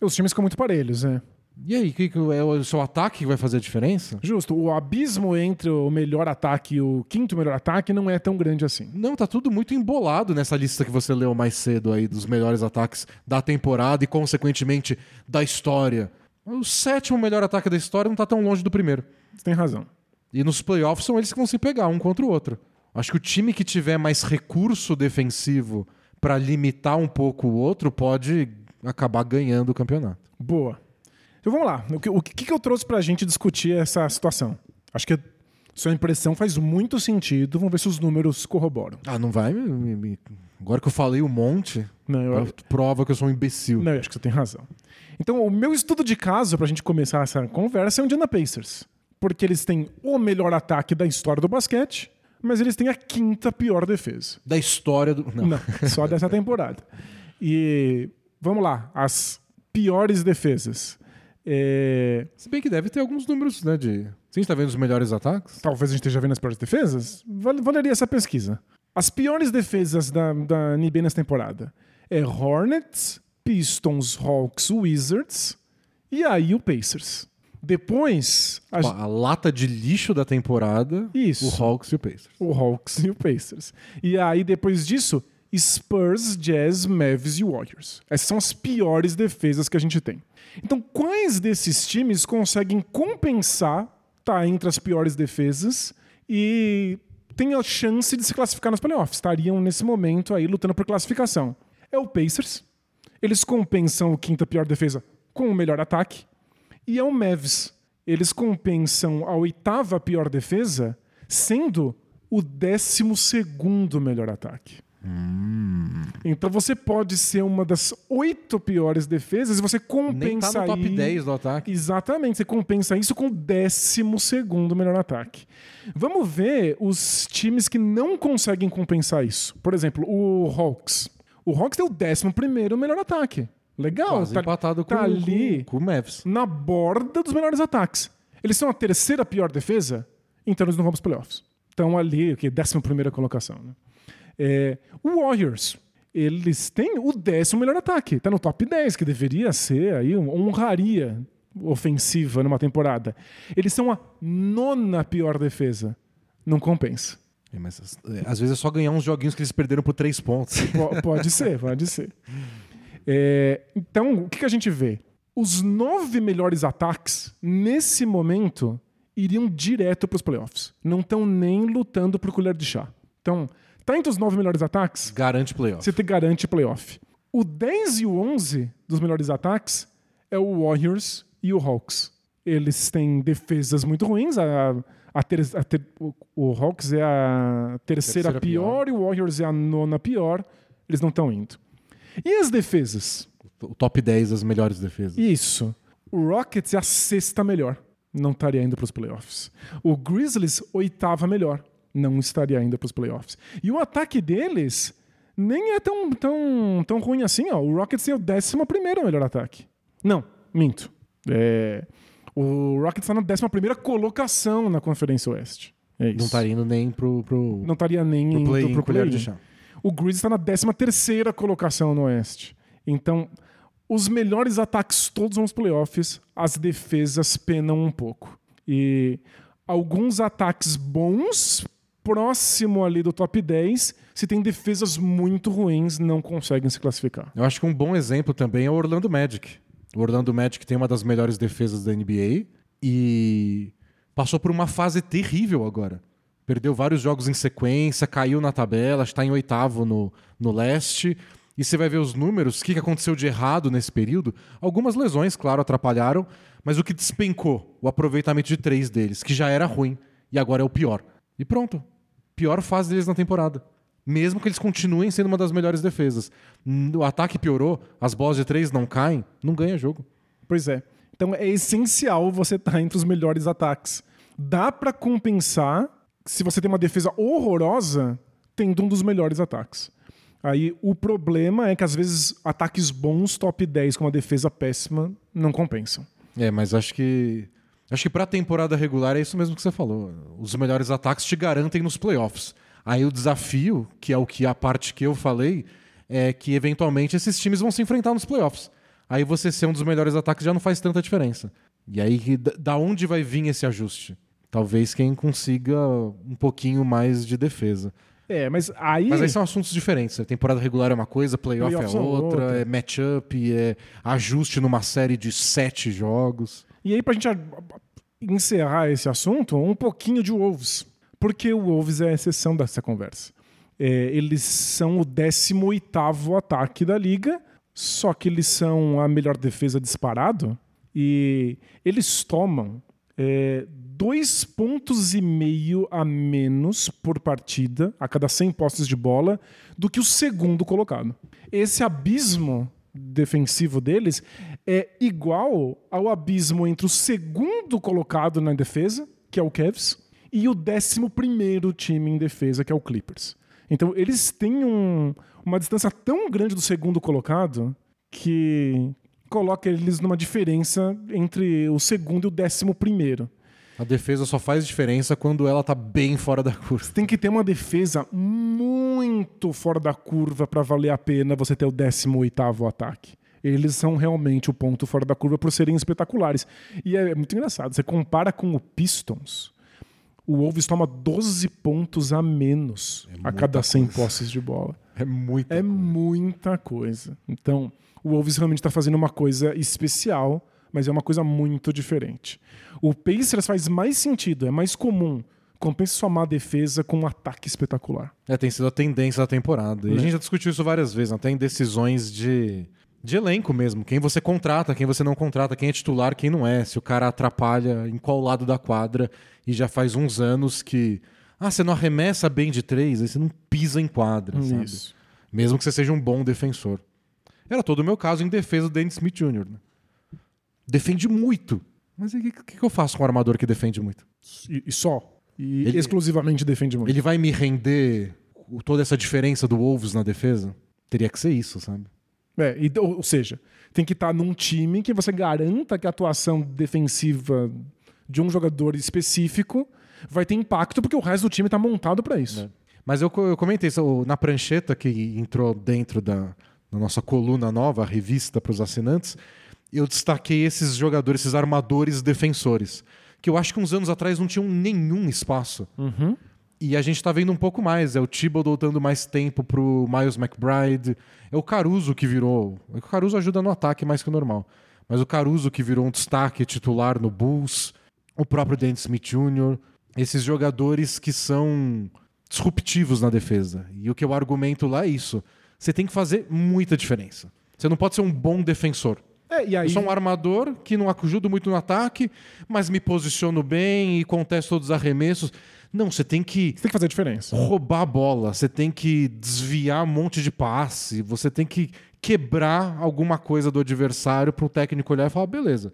Os times ficam muito parelhos, né? E aí? Que, que é o seu ataque que vai fazer a diferença? Justo, o abismo entre o melhor ataque e o quinto melhor ataque não é tão grande assim. Não, tá tudo muito embolado nessa lista que você leu mais cedo aí dos melhores ataques da temporada e, consequentemente, da história. O sétimo melhor ataque da história não tá tão longe do primeiro. Você tem razão. E nos playoffs são eles que vão se pegar um contra o outro. Acho que o time que tiver mais recurso defensivo pra limitar um pouco o outro pode acabar ganhando o campeonato. Boa. Então vamos lá. O que, o que que eu trouxe pra gente discutir essa situação? Acho que Sua impressão faz muito sentido. Vamos ver se os números corroboram. Ah, não vai me, me- Agora que eu falei um monte, Não, eu, prova que eu sou um imbecil. não, eu acho que você tem razão. Então, o meu estudo de caso pra gente começar essa conversa é o Indiana Pacers. Porque eles têm o melhor ataque da história do basquete, mas eles têm a quinta pior defesa. Da história do. Não. Não, só dessa temporada. E vamos lá, as piores defesas. É, Se bem que deve ter alguns números, né? De. Se a gente tá vendo os melhores ataques. talvez a gente esteja vendo as piores defesas, val- valeria essa pesquisa. As piores defesas da, da NBA nessa temporada é Hornets, Pistons, Hawks, Wizards e aí o Pacers. Depois, a, A, a lata de lixo da temporada. Isso. O Hawks e o Pacers. o Hawks e o Pacers. E aí, depois disso, Spurs, Jazz, Mavs e Warriors. Essas são as piores defesas que a gente tem. Então, quais desses times conseguem compensar, tá entre as piores defesas e tem a chance de se classificar nos playoffs? Estariam nesse momento aí lutando por classificação. É o Pacers. Eles compensam o quinta pior defesa com o melhor ataque. E é o Mavs. Eles compensam a oitava pior defesa sendo o décimo segundo melhor ataque. Então você pode ser uma das oito piores defesas e você compensa tá no top aí- 10 do ataque. Exatamente, você compensa isso com o décimo segundo melhor ataque. Vamos ver os times que não conseguem compensar isso. Por exemplo, o Hawks. O Hawks tem o décimo primeiro melhor ataque. Legal, Quase tá, empatado com, tá ali com, com o Mavs. na borda dos melhores ataques. Eles são a terceira pior defesa, então eles não vão para os playoffs. Estão ali, o que? Décima primeira colocação. Né? É, o Warriors, eles têm o décimo melhor ataque. Está no top 10, que deveria ser aí uma honraria ofensiva numa temporada. Eles são a nona pior defesa. Não compensa. É, mas é, às vezes é só ganhar uns joguinhos que eles perderam por três pontos. Po- Pode ser, pode ser. É, então, o que, que a gente vê? Os nove melhores ataques, nesse momento, iriam direto para os playoffs. Não estão nem lutando por colher de chá. Então, tá entre os nove melhores ataques, Garante playoff. você te garante playoff. O 10 e o 11 dos melhores ataques é o Warriors e o Hawks. Eles têm defesas muito ruins. A, a ter- a ter- o, o Hawks é a terceira, Terceira pior, e o Warriors é a nona pior. Eles não estão indo. E as defesas? O top 10 das melhores defesas. Isso. O Rockets é a sexta melhor. Não estaria indo para os playoffs. O Grizzlies, oitava melhor. Não estaria indo para os playoffs. E o ataque deles nem é tão, tão, tão ruim assim. Ó. O Rockets é o décimo primeiro melhor ataque. Não, minto. É, o Rockets está na décima primeira colocação na Conferência Oeste. É isso. Não estaria indo nem pro, pro, Não estaria nem pro indo play pro colher play-in. de chá. O Grizzlies está na 13 terceira colocação no Oeste. Então, os melhores ataques todos aos playoffs, as defesas penam um pouco. E alguns ataques bons, próximo ali do top 10, se tem defesas muito ruins, não conseguem se classificar. Eu acho que um bom exemplo também é o Orlando Magic. O Orlando Magic tem uma das melhores defesas da NBA e passou por uma fase terrível agora. Perdeu vários jogos em sequência, caiu na tabela, está em oitavo no, no leste. E você vai ver os números, o que aconteceu de errado nesse período. Algumas lesões, claro, atrapalharam, mas o que despencou? O aproveitamento de três deles, que já era ruim e agora é o pior. E pronto. Pior fase deles na temporada. Mesmo que eles continuem sendo uma das melhores defesas. O ataque piorou, as bolas de três não caem, não ganha jogo. Pois é. Então é essencial você estar entre os melhores ataques. Dá pra compensar se você tem uma defesa horrorosa tendo um dos melhores ataques. Aí o problema é que às vezes ataques bons, top 10 com uma defesa péssima, não compensam. É, mas acho que. Acho que pra temporada regular é isso mesmo que você falou. Os melhores ataques te garantem nos playoffs. Aí o desafio, que é o que a parte que eu falei, é que eventualmente esses times vão se enfrentar nos playoffs. Aí você ser um dos melhores ataques já não faz tanta diferença. E aí, da- onde vai vir esse ajuste? Talvez quem consiga um pouquinho mais de defesa. É, mas aí. Mas aí são assuntos diferentes. A temporada regular é uma coisa, playoff Playoffs é é outra, outra. é matchup, é ajuste numa série de sete jogos. E aí, gente a- encerrar esse assunto, um pouquinho de Wolves. Porque o Wolves é a exceção dessa conversa. É, eles são o 18º ataque da liga, só que eles são a melhor defesa disparado. E eles tomam é, dois pontos e meio a menos por partida, a cada 100 postes de bola, do que o segundo colocado. Esse abismo defensivo deles é igual ao abismo entre o segundo colocado na defesa, que é o Cavs, e o décimo primeiro time em defesa, que é o Clippers. Então eles têm um, uma distância tão grande do segundo colocado que coloca eles numa diferença entre o segundo e o décimo primeiro. A defesa só faz diferença quando ela tá bem fora da curva. Tem que ter uma defesa muito fora da curva para valer a pena você ter o 18º ataque. Eles são realmente o ponto fora da curva por serem espetaculares. E é muito engraçado, você compara com o Pistons, o Wolves toma 12 pontos a menos É a cada 100 coisa. posses de bola. É muito. É muita coisa. Então, o Wolves realmente está fazendo uma coisa especial, mas é uma coisa muito diferente. O Pacers faz mais sentido, é mais comum. Compensa sua má defesa com um ataque espetacular. É, tem sido a tendência da temporada. E a É. gente já discutiu isso várias vezes, até em decisões de, de elenco mesmo. Quem você contrata, quem você não contrata, quem é titular, quem não é. Se o cara atrapalha em qual lado da quadra. E já faz uns anos que. Ah, você não arremessa bem de três, aí você não pisa em quadra, sabe? Isso. Mesmo que você seja um bom defensor. Era todo o meu caso em defesa do Dennis Smith Jr. né? Defende muito. Mas o que, que, eu faço com um armador que defende muito? E, e só. E Ele- exclusivamente defende muito. Ele vai me render toda essa diferença do Wolves na defesa? Teria que ser isso, sabe? É, e- ou, ou seja, tem que estar num time que você garanta que a atuação defensiva de um jogador específico vai ter impacto, porque o resto do time está montado para isso. É. Mas eu, eu comentei isso na prancheta que entrou dentro da, da nossa coluna nova, a revista para os assinantes. Eu destaquei esses jogadores, esses armadores defensores, que eu acho que uns anos atrás não tinham nenhum espaço. Uhum. E a gente tá vendo um pouco mais. É o Thibodeau dando mais tempo pro Miles McBride. É o Caruso que virou. O Caruso ajuda no ataque mais que o normal. Mas o Caruso que virou um destaque titular no Bulls. O próprio Dennis Smith Jr. Esses jogadores que são disruptivos na defesa. E o que eu argumento lá é isso. Você tem que fazer muita diferença. Você não pode ser um bom defensor. É, e aí, Eu sou um armador que não ajudo muito no ataque, mas me posiciono bem e contesto todos os arremessos. Não, você tem que você tem que fazer a diferença. roubar a bola, você tem que desviar um monte de passe, você tem que quebrar alguma coisa do adversário para o técnico olhar e falar: beleza,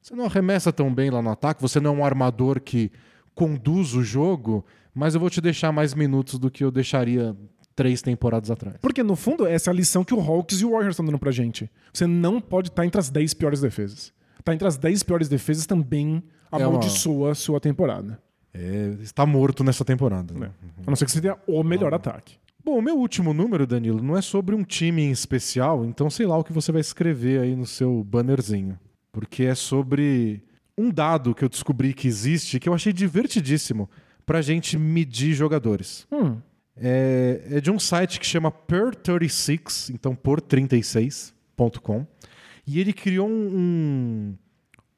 você não arremessa tão bem lá no ataque, você não é um armador que conduz o jogo, mas eu vou te deixar mais minutos do que eu deixaria três temporadas atrás. Porque, no fundo, essa é a lição que o Hawks e o Warriors estão dando pra gente. Você não pode estar entre as 10 piores defesas. Tá entre as 10 piores defesas também É uma- amaldiçoa a sua temporada. É, está morto nessa temporada. né? A não ser que você tenha o melhor ataque. Bom, o meu último número, Danilo, não é sobre um time em especial, então sei lá o que você vai escrever aí no seu bannerzinho. Porque é sobre um dado que eu descobri que existe que eu achei divertidíssimo pra gente medir jogadores. Hum, É, é de um site que chama Per36, então por36.com. E ele criou um,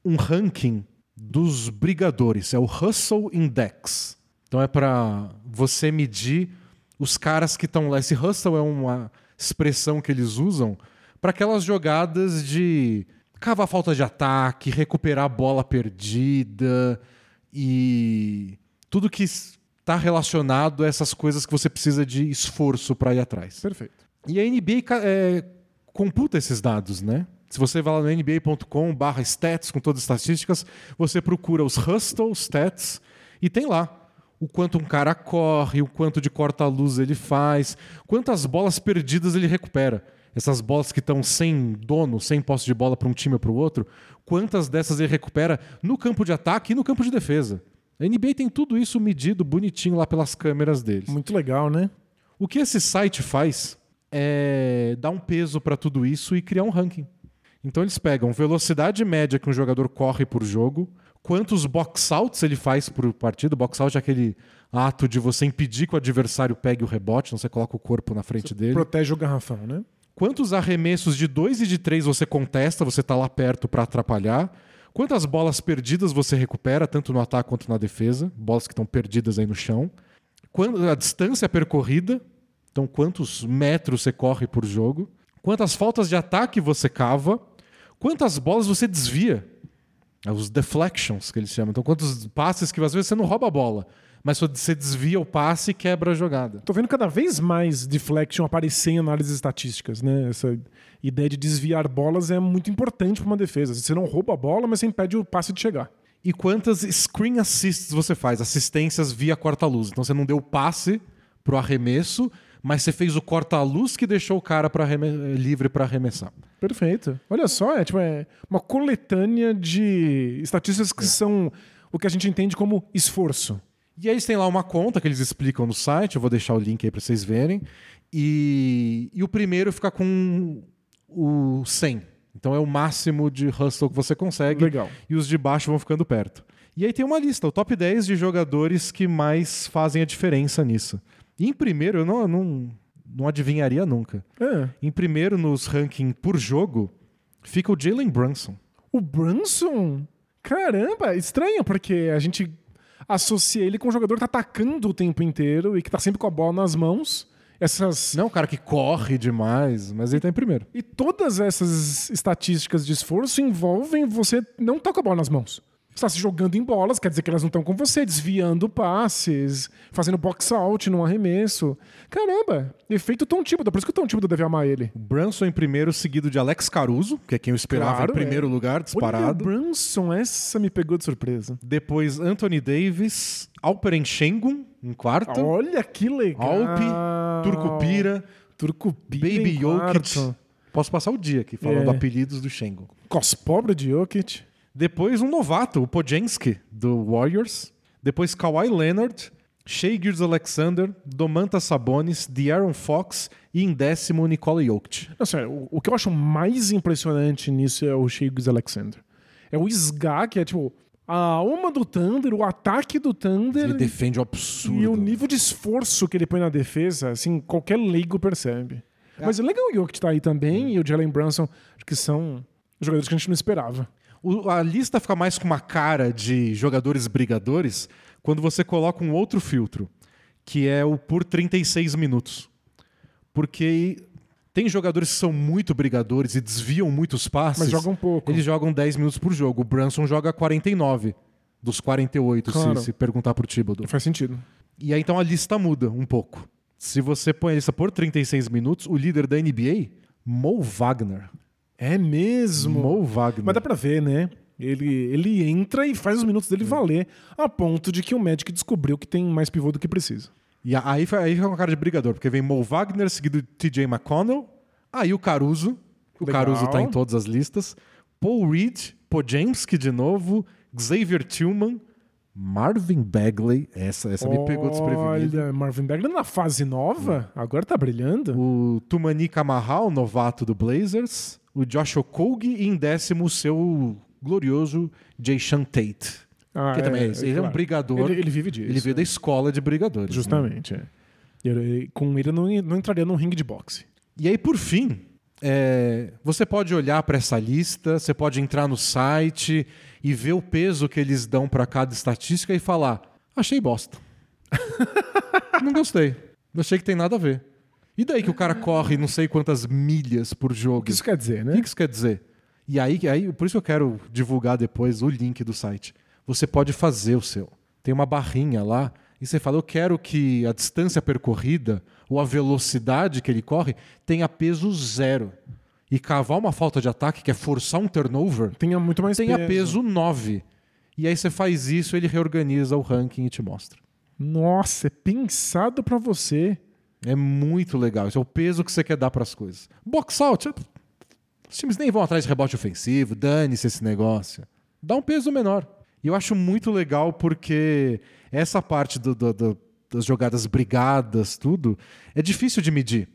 um, um ranking dos brigadores, é o Hustle Index. Então é para você medir os caras que estão lá. Esse hustle é uma expressão que eles usam para aquelas jogadas de cavar falta de ataque, recuperar a bola perdida e tudo que está relacionado a essas coisas que você precisa de esforço para ir atrás. perfeito. E a NBA é, computa esses dados, né? Se você vai lá no nba.com barra stats com todas as estatísticas, você procura os Hustle Stats e tem lá o quanto um cara corre, o quanto de corta-luz ele faz, quantas bolas perdidas ele recupera. Essas bolas que estão sem dono, sem posse de bola para um time ou para o outro, quantas dessas ele recupera no campo de ataque e no campo de defesa. A NBA tem tudo isso medido bonitinho lá pelas câmeras deles. Muito legal, né? O que esse site faz é dar um peso para tudo isso e criar um ranking. Então eles pegam velocidade média que um jogador corre por jogo, quantos box outs ele faz por partida. Box out é aquele ato de você impedir que o adversário pegue o rebote, então você coloca o corpo na frente dele. Protege o garrafão, né? Quantos arremessos de 2 e de 3 você contesta, você tá lá perto para atrapalhar? Quantas bolas perdidas você recupera, tanto no ataque quanto na defesa? Bolas que estão perdidas aí no chão. Quando, a distância percorrida, então quantos metros você corre por jogo? Quantas faltas de ataque você cava? Quantas bolas você desvia? É os deflections que eles chamam. Então, quantos passes que às vezes você não rouba a bola, mas você desvia o passe e quebra a jogada. Tô vendo cada vez mais deflection aparecer em análises estatísticas, né? Essa ideia de desviar bolas é muito importante para uma defesa. Você não rouba a bola, mas você impede o passe de chegar. E quantas screen assists você faz? Assistências via corta-luz. Então você não deu passe pro arremesso, mas você fez o corta-luz que deixou o cara pra livre para arremessar. Perfeito. Olha só, é, tipo, é uma coletânea de estatísticas que é. são o que a gente entende como esforço. E aí têm lá uma conta que eles explicam no site, eu vou deixar o link aí para vocês verem. E, e o primeiro fica com o 100. Então é o máximo de hustle que você consegue. Legal. E os de baixo vão ficando perto. E aí tem uma lista, o top 10 de jogadores que mais fazem a diferença nisso. Em primeiro, eu não, não, não adivinharia nunca. É. Em primeiro, nos rankings por jogo, fica o Jalen Brunson. O Brunson? Caramba, estranho, porque a gente associa ele com um jogador que tá atacando o tempo inteiro e que tá sempre com a bola nas mãos. Essas... Não, cara que corre demais, mas ele tá em primeiro. E todas essas estatísticas de esforço envolvem você não com a bola nas mãos está se jogando em bolas, quer dizer que elas não estão com você, desviando passes, fazendo box out num arremesso. Caramba, efeito Tom Thibodeau, por isso que o Tom Thibodeau deve amar ele. O Brunson em primeiro, seguido de Alex Caruso, que é quem eu esperava claro, em primeiro é. lugar, disparado. Olha, Brunson, essa me pegou de surpresa. Depois Anthony Davis, Alperen Schengen em quarto. Olha que legal. Alpe, Turcupira, Turcupira Baby Jokic. Posso passar o dia aqui falando é. apelidos do Schengen. Cos pobre de Jokic. Depois um novato, o Podjenski, do Warriors. Depois Kawhi Leonard, Shea Gilles Alexander, Domantas Sabonis, De'Aaron Fox e em décimo Nikola Jokic. Nossa, o, o, que eu acho mais impressionante nisso é o Shea Gilles Alexander. É o SGA, que é tipo a alma do Thunder, o ataque do Thunder. Ele defende o absurdo. E o nível de esforço que ele põe na defesa, assim, qualquer leigo percebe. É. Mas é legal o Jokic tá aí também é. e o Jalen Brunson, que são jogadores que a gente não esperava. O, a lista fica mais com uma cara de jogadores brigadores quando você coloca um outro filtro, que é o por 36 minutos. Porque tem jogadores que são muito brigadores e desviam muitos passes. Mas jogam pouco. Eles jogam 10 minutos por jogo. O Brunson joga 49 dos 48, claro. se, se perguntar pro Thibodeau. Faz sentido. E aí então a lista muda um pouco. Se você põe a lista por 36 minutos, o líder da NBA, Mo Wagner, é mesmo? Mo Wagner. Mas dá pra ver, né? Ele, ele entra e faz os minutos dele valer, a ponto de que o Magic descobriu que tem mais pivô do que precisa. E aí, aí fica uma cara de brigador, porque vem Mo Wagner, seguido de TJ McConnell, aí o Caruso, o Legal. Caruso tá em todas as listas, Paul Reed, Podjemski de novo, Xavier Tillman, Marvin Bagley, essa, essa me pegou desprevenido. Olha, Marvin Bagley na fase nova, agora tá brilhando. O Tumani Kamahal, novato do Blazers, o Josh Okogie e em décimo o seu glorioso Jason Tate. Ah, que é, também é, ele claro. é um brigador. Ele, ele, vive disso. Ele veio da escola de brigadores. Né? Justamente, né? é. Ele, com ele não, não entraria num ringue de boxe. E aí, por fim, é, você pode olhar para essa lista, você pode entrar no site e ver o peso que eles dão para cada estatística e falar: achei bosta. não gostei. Não achei que tem nada a ver. E daí que o cara corre não sei quantas milhas por jogo? O que isso quer dizer, né? O que isso quer dizer? E aí, aí, por isso que eu quero divulgar depois o link do site. Você pode fazer o seu. Tem uma barrinha lá e você fala: eu quero que a distância percorrida ou a velocidade que ele corre tenha peso zero. E cavar uma falta de ataque, que é forçar um turnover, tenha muito mais tenha peso. peso 9. E aí você faz isso, ele reorganiza o ranking e te mostra. Nossa, é pensado para você. É muito legal. Isso é o peso que você quer dar para as coisas. Box out. Os times nem vão atrás de rebote ofensivo, dane-se esse negócio. Dá um peso menor. E eu acho muito legal porque essa parte do, do, do, das jogadas brigadas, tudo, é difícil de medir.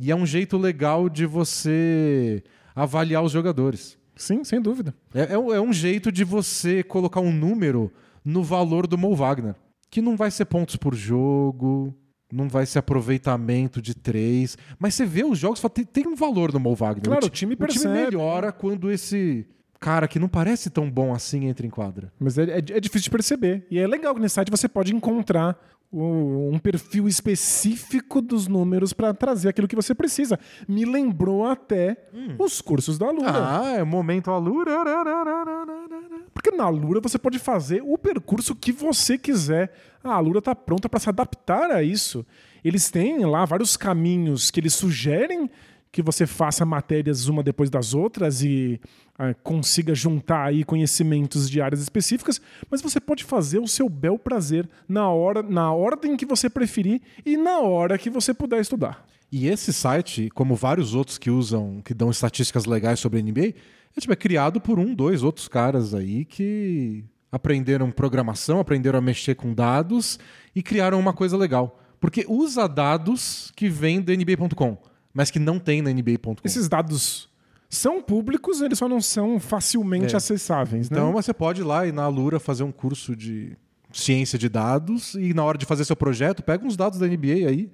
E é um jeito legal de você avaliar os jogadores. Sim, sem dúvida. É, é, é um jeito de você colocar um número no valor do Mo Wagner. Que não vai ser pontos por jogo, não vai ser aproveitamento de três. Mas você vê os jogos, tem, tem um valor no Mo Wagner. Claro, o, time percebe. O time melhora quando esse cara que não parece tão bom assim entra em quadra. Mas é, é, é, difícil de perceber. E é legal que nesse site você pode encontrar um perfil específico dos números para trazer aquilo que você precisa. Me lembrou até os cursos da Alura. Ah, é momento Alura. Porque na Alura você pode fazer o percurso que você quiser. A Alura está pronta para se adaptar a isso. Eles têm lá vários caminhos que eles sugerem que você faça matérias uma depois das outras e ah, consiga juntar aí conhecimentos de áreas específicas, mas você pode fazer o seu bel prazer na hora, na ordem que você preferir e na hora que você puder estudar. E esse site, como vários outros que usam, que dão estatísticas legais sobre a NBA, é, tipo, é criado por um, dois outros caras aí que aprenderam programação, aprenderam a mexer com dados e criaram uma coisa legal. Porque usa dados que vêm da NBA.com, mas que não tem na NBA.com. Esses dados são públicos, eles só não são facilmente É. acessáveis, né? Então você pode ir lá e na Alura fazer um curso de ciência de dados e na hora de fazer seu projeto, pega uns dados da NBA aí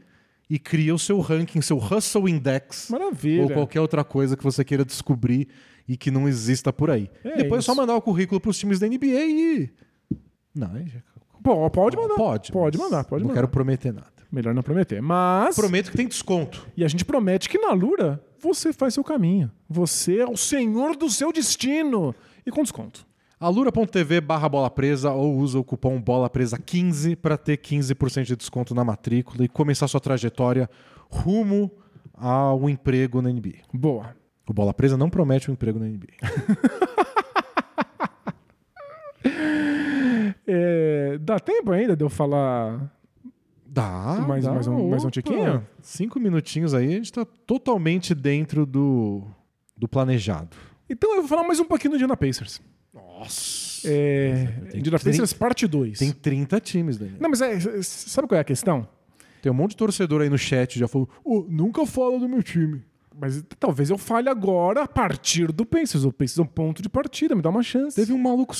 e cria o seu ranking, seu Hustle Index. Maravilha. Ou qualquer outra coisa que você queira descobrir e que não exista por aí. É Depois é só isso. mandar o currículo para os times da NBA e. Não, já- Pô, pode mandar. pode. Pode mandar, pode não mandar. quero prometer nada. Melhor não prometer. Mas. Prometo que tem desconto. E a gente promete que na Lura você faz seu caminho. Você é o senhor do seu destino. E com desconto. alura.tv barra bola presa ou usa o cupom bola presa 15 para ter 15% de desconto na matrícula e começar sua trajetória rumo ao emprego na NBA. Boa. O bola presa não promete um emprego na NBA. É, dá tempo ainda de eu falar. Dá. Mais- dá. mais um- mais um tiquinho? Cinco minutinhos aí, a gente tá totalmente dentro do, do planejado. Então eu vou falar mais um pouquinho do Indiana Pacers. Nossa. É, Indiana Pacers parte 2. Tem 30 times, Daniel. Não, mas é, sabe qual é a questão? Tem um monte de torcedor aí no chat já falou: "Ô, nunca fala do meu time. Mas talvez eu fale agora a partir do Pacers. O Pacers é um ponto de partida, me dá uma chance. Teve um maluco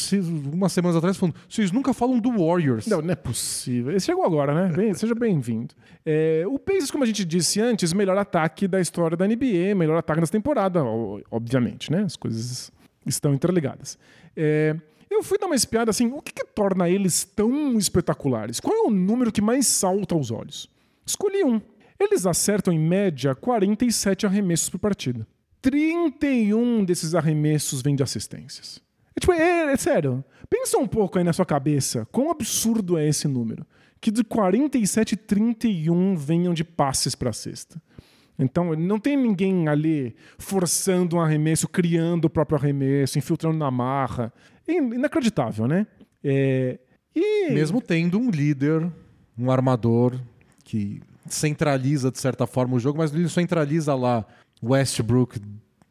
umas semanas atrás falando: vocês nunca falam do Warriors. Não, não é possível. Esse chegou agora, né? Bem- seja bem-vindo. É, o Pacers, como a gente disse antes, melhor ataque da história da NBA, melhor ataque nessa temporada, obviamente, né? As coisas estão interligadas. É, eu fui dar uma espiada assim, o que, que torna eles tão espetaculares? Qual é o número que mais salta aos olhos? Escolhi um. Eles acertam em média 47 arremessos por partida. 31 desses arremessos vêm de assistências. É, tipo, é, é sério. Pensa um pouco aí na sua cabeça. Quão absurdo é esse número? Que de 47, 31 venham de passes para a cesta. Então, não tem ninguém ali forçando um arremesso, criando o próprio arremesso, infiltrando na marra. É inacreditável, né? É, e Mesmo tendo um líder, um armador que centraliza de certa forma o jogo, mas ele centraliza lá Westbrook,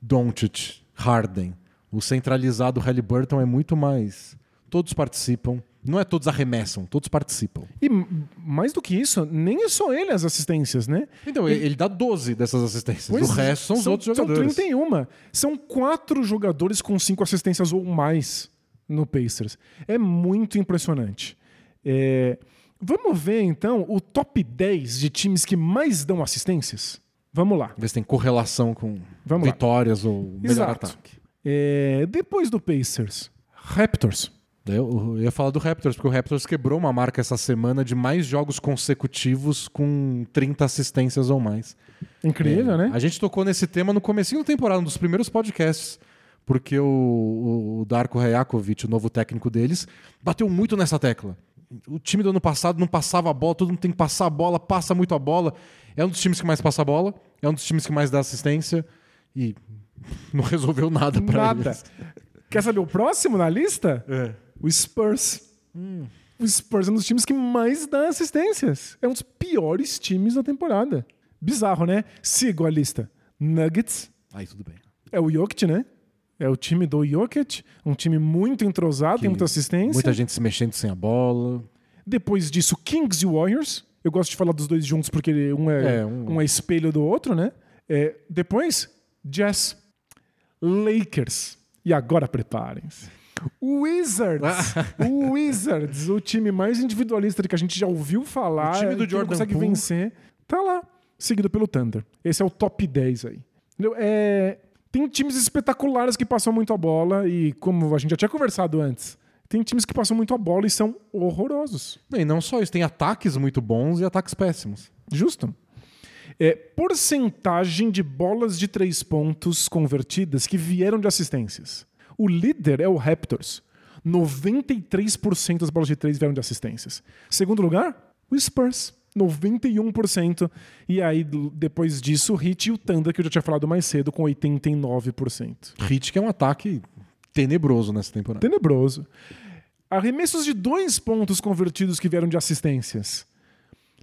Doncic, Harden. O centralizado Halliburton é muito mais. Todos participam. Não é todos arremessam, todos participam. E mais do que isso, nem é só ele as assistências, né? Então, ele, ele dá 12 dessas assistências. Pois o resto são os outros jogadores. São 31. São quatro jogadores com cinco assistências ou mais no Pacers. É muito impressionante. É, Vamos ver, então, o top 10 de times que mais dão assistências? Vamos lá. Ver se tem correlação com Vamos lá. vitórias ou melhor Exato. ataque. É, Depois do Pacers, Raptors. Eu, eu ia falar do Raptors, porque o Raptors quebrou uma marca essa semana de mais jogos consecutivos com 30 assistências ou mais. Incrível, É, né? A gente tocou nesse tema no comecinho da temporada, um dos primeiros podcasts, porque o, o Darko Rajakovic, o novo técnico deles, bateu muito nessa tecla. O time do ano passado não passava a bola, todo mundo tem que passar a bola, passa muito a bola. É um dos times que mais passa a bola, é um dos times que mais dá assistência e não resolveu nada pra Nada. eles. Quer saber o próximo na lista? É. O Spurs. O Spurs é um dos times que mais dá assistências. É um dos piores times da temporada. Bizarro, né? Sigo a lista. Nuggets. Aí tudo bem. É o Jokic, né? É o time do Jokic. Um time muito entrosado, tem muita assistência. Muita gente se mexendo sem a bola. Depois disso, Kings e Warriors. Eu gosto de falar dos dois juntos porque um é, É, um- um é espelho do outro, né? É, depois, Jazz, Lakers. E agora preparem-se. Wizards. o Wizards, o time mais individualista que a gente já ouviu falar. O time do que Jordan consegue Poole. vencer. Tá lá, seguido pelo Thunder. Esse é o top 10 aí. Entendeu? É, tem times espetaculares que passam muito a bola e, como a gente já tinha conversado antes, Tem times que passam muito a bola e são horrorosos. E não só isso, tem ataques muito bons e ataques péssimos. Justo. É, porcentagem de bolas de três pontos convertidas que vieram de assistências. O líder é o Raptors. 93% das bolas de três vieram de assistências. Segundo lugar, o Spurs. 91%. E aí, depois disso, o Heat e o Thunder, que eu já tinha falado mais cedo, com 89%. Heat que é um ataque tenebroso nessa temporada. Tenebroso. Arremessos de dois pontos convertidos que vieram de assistências.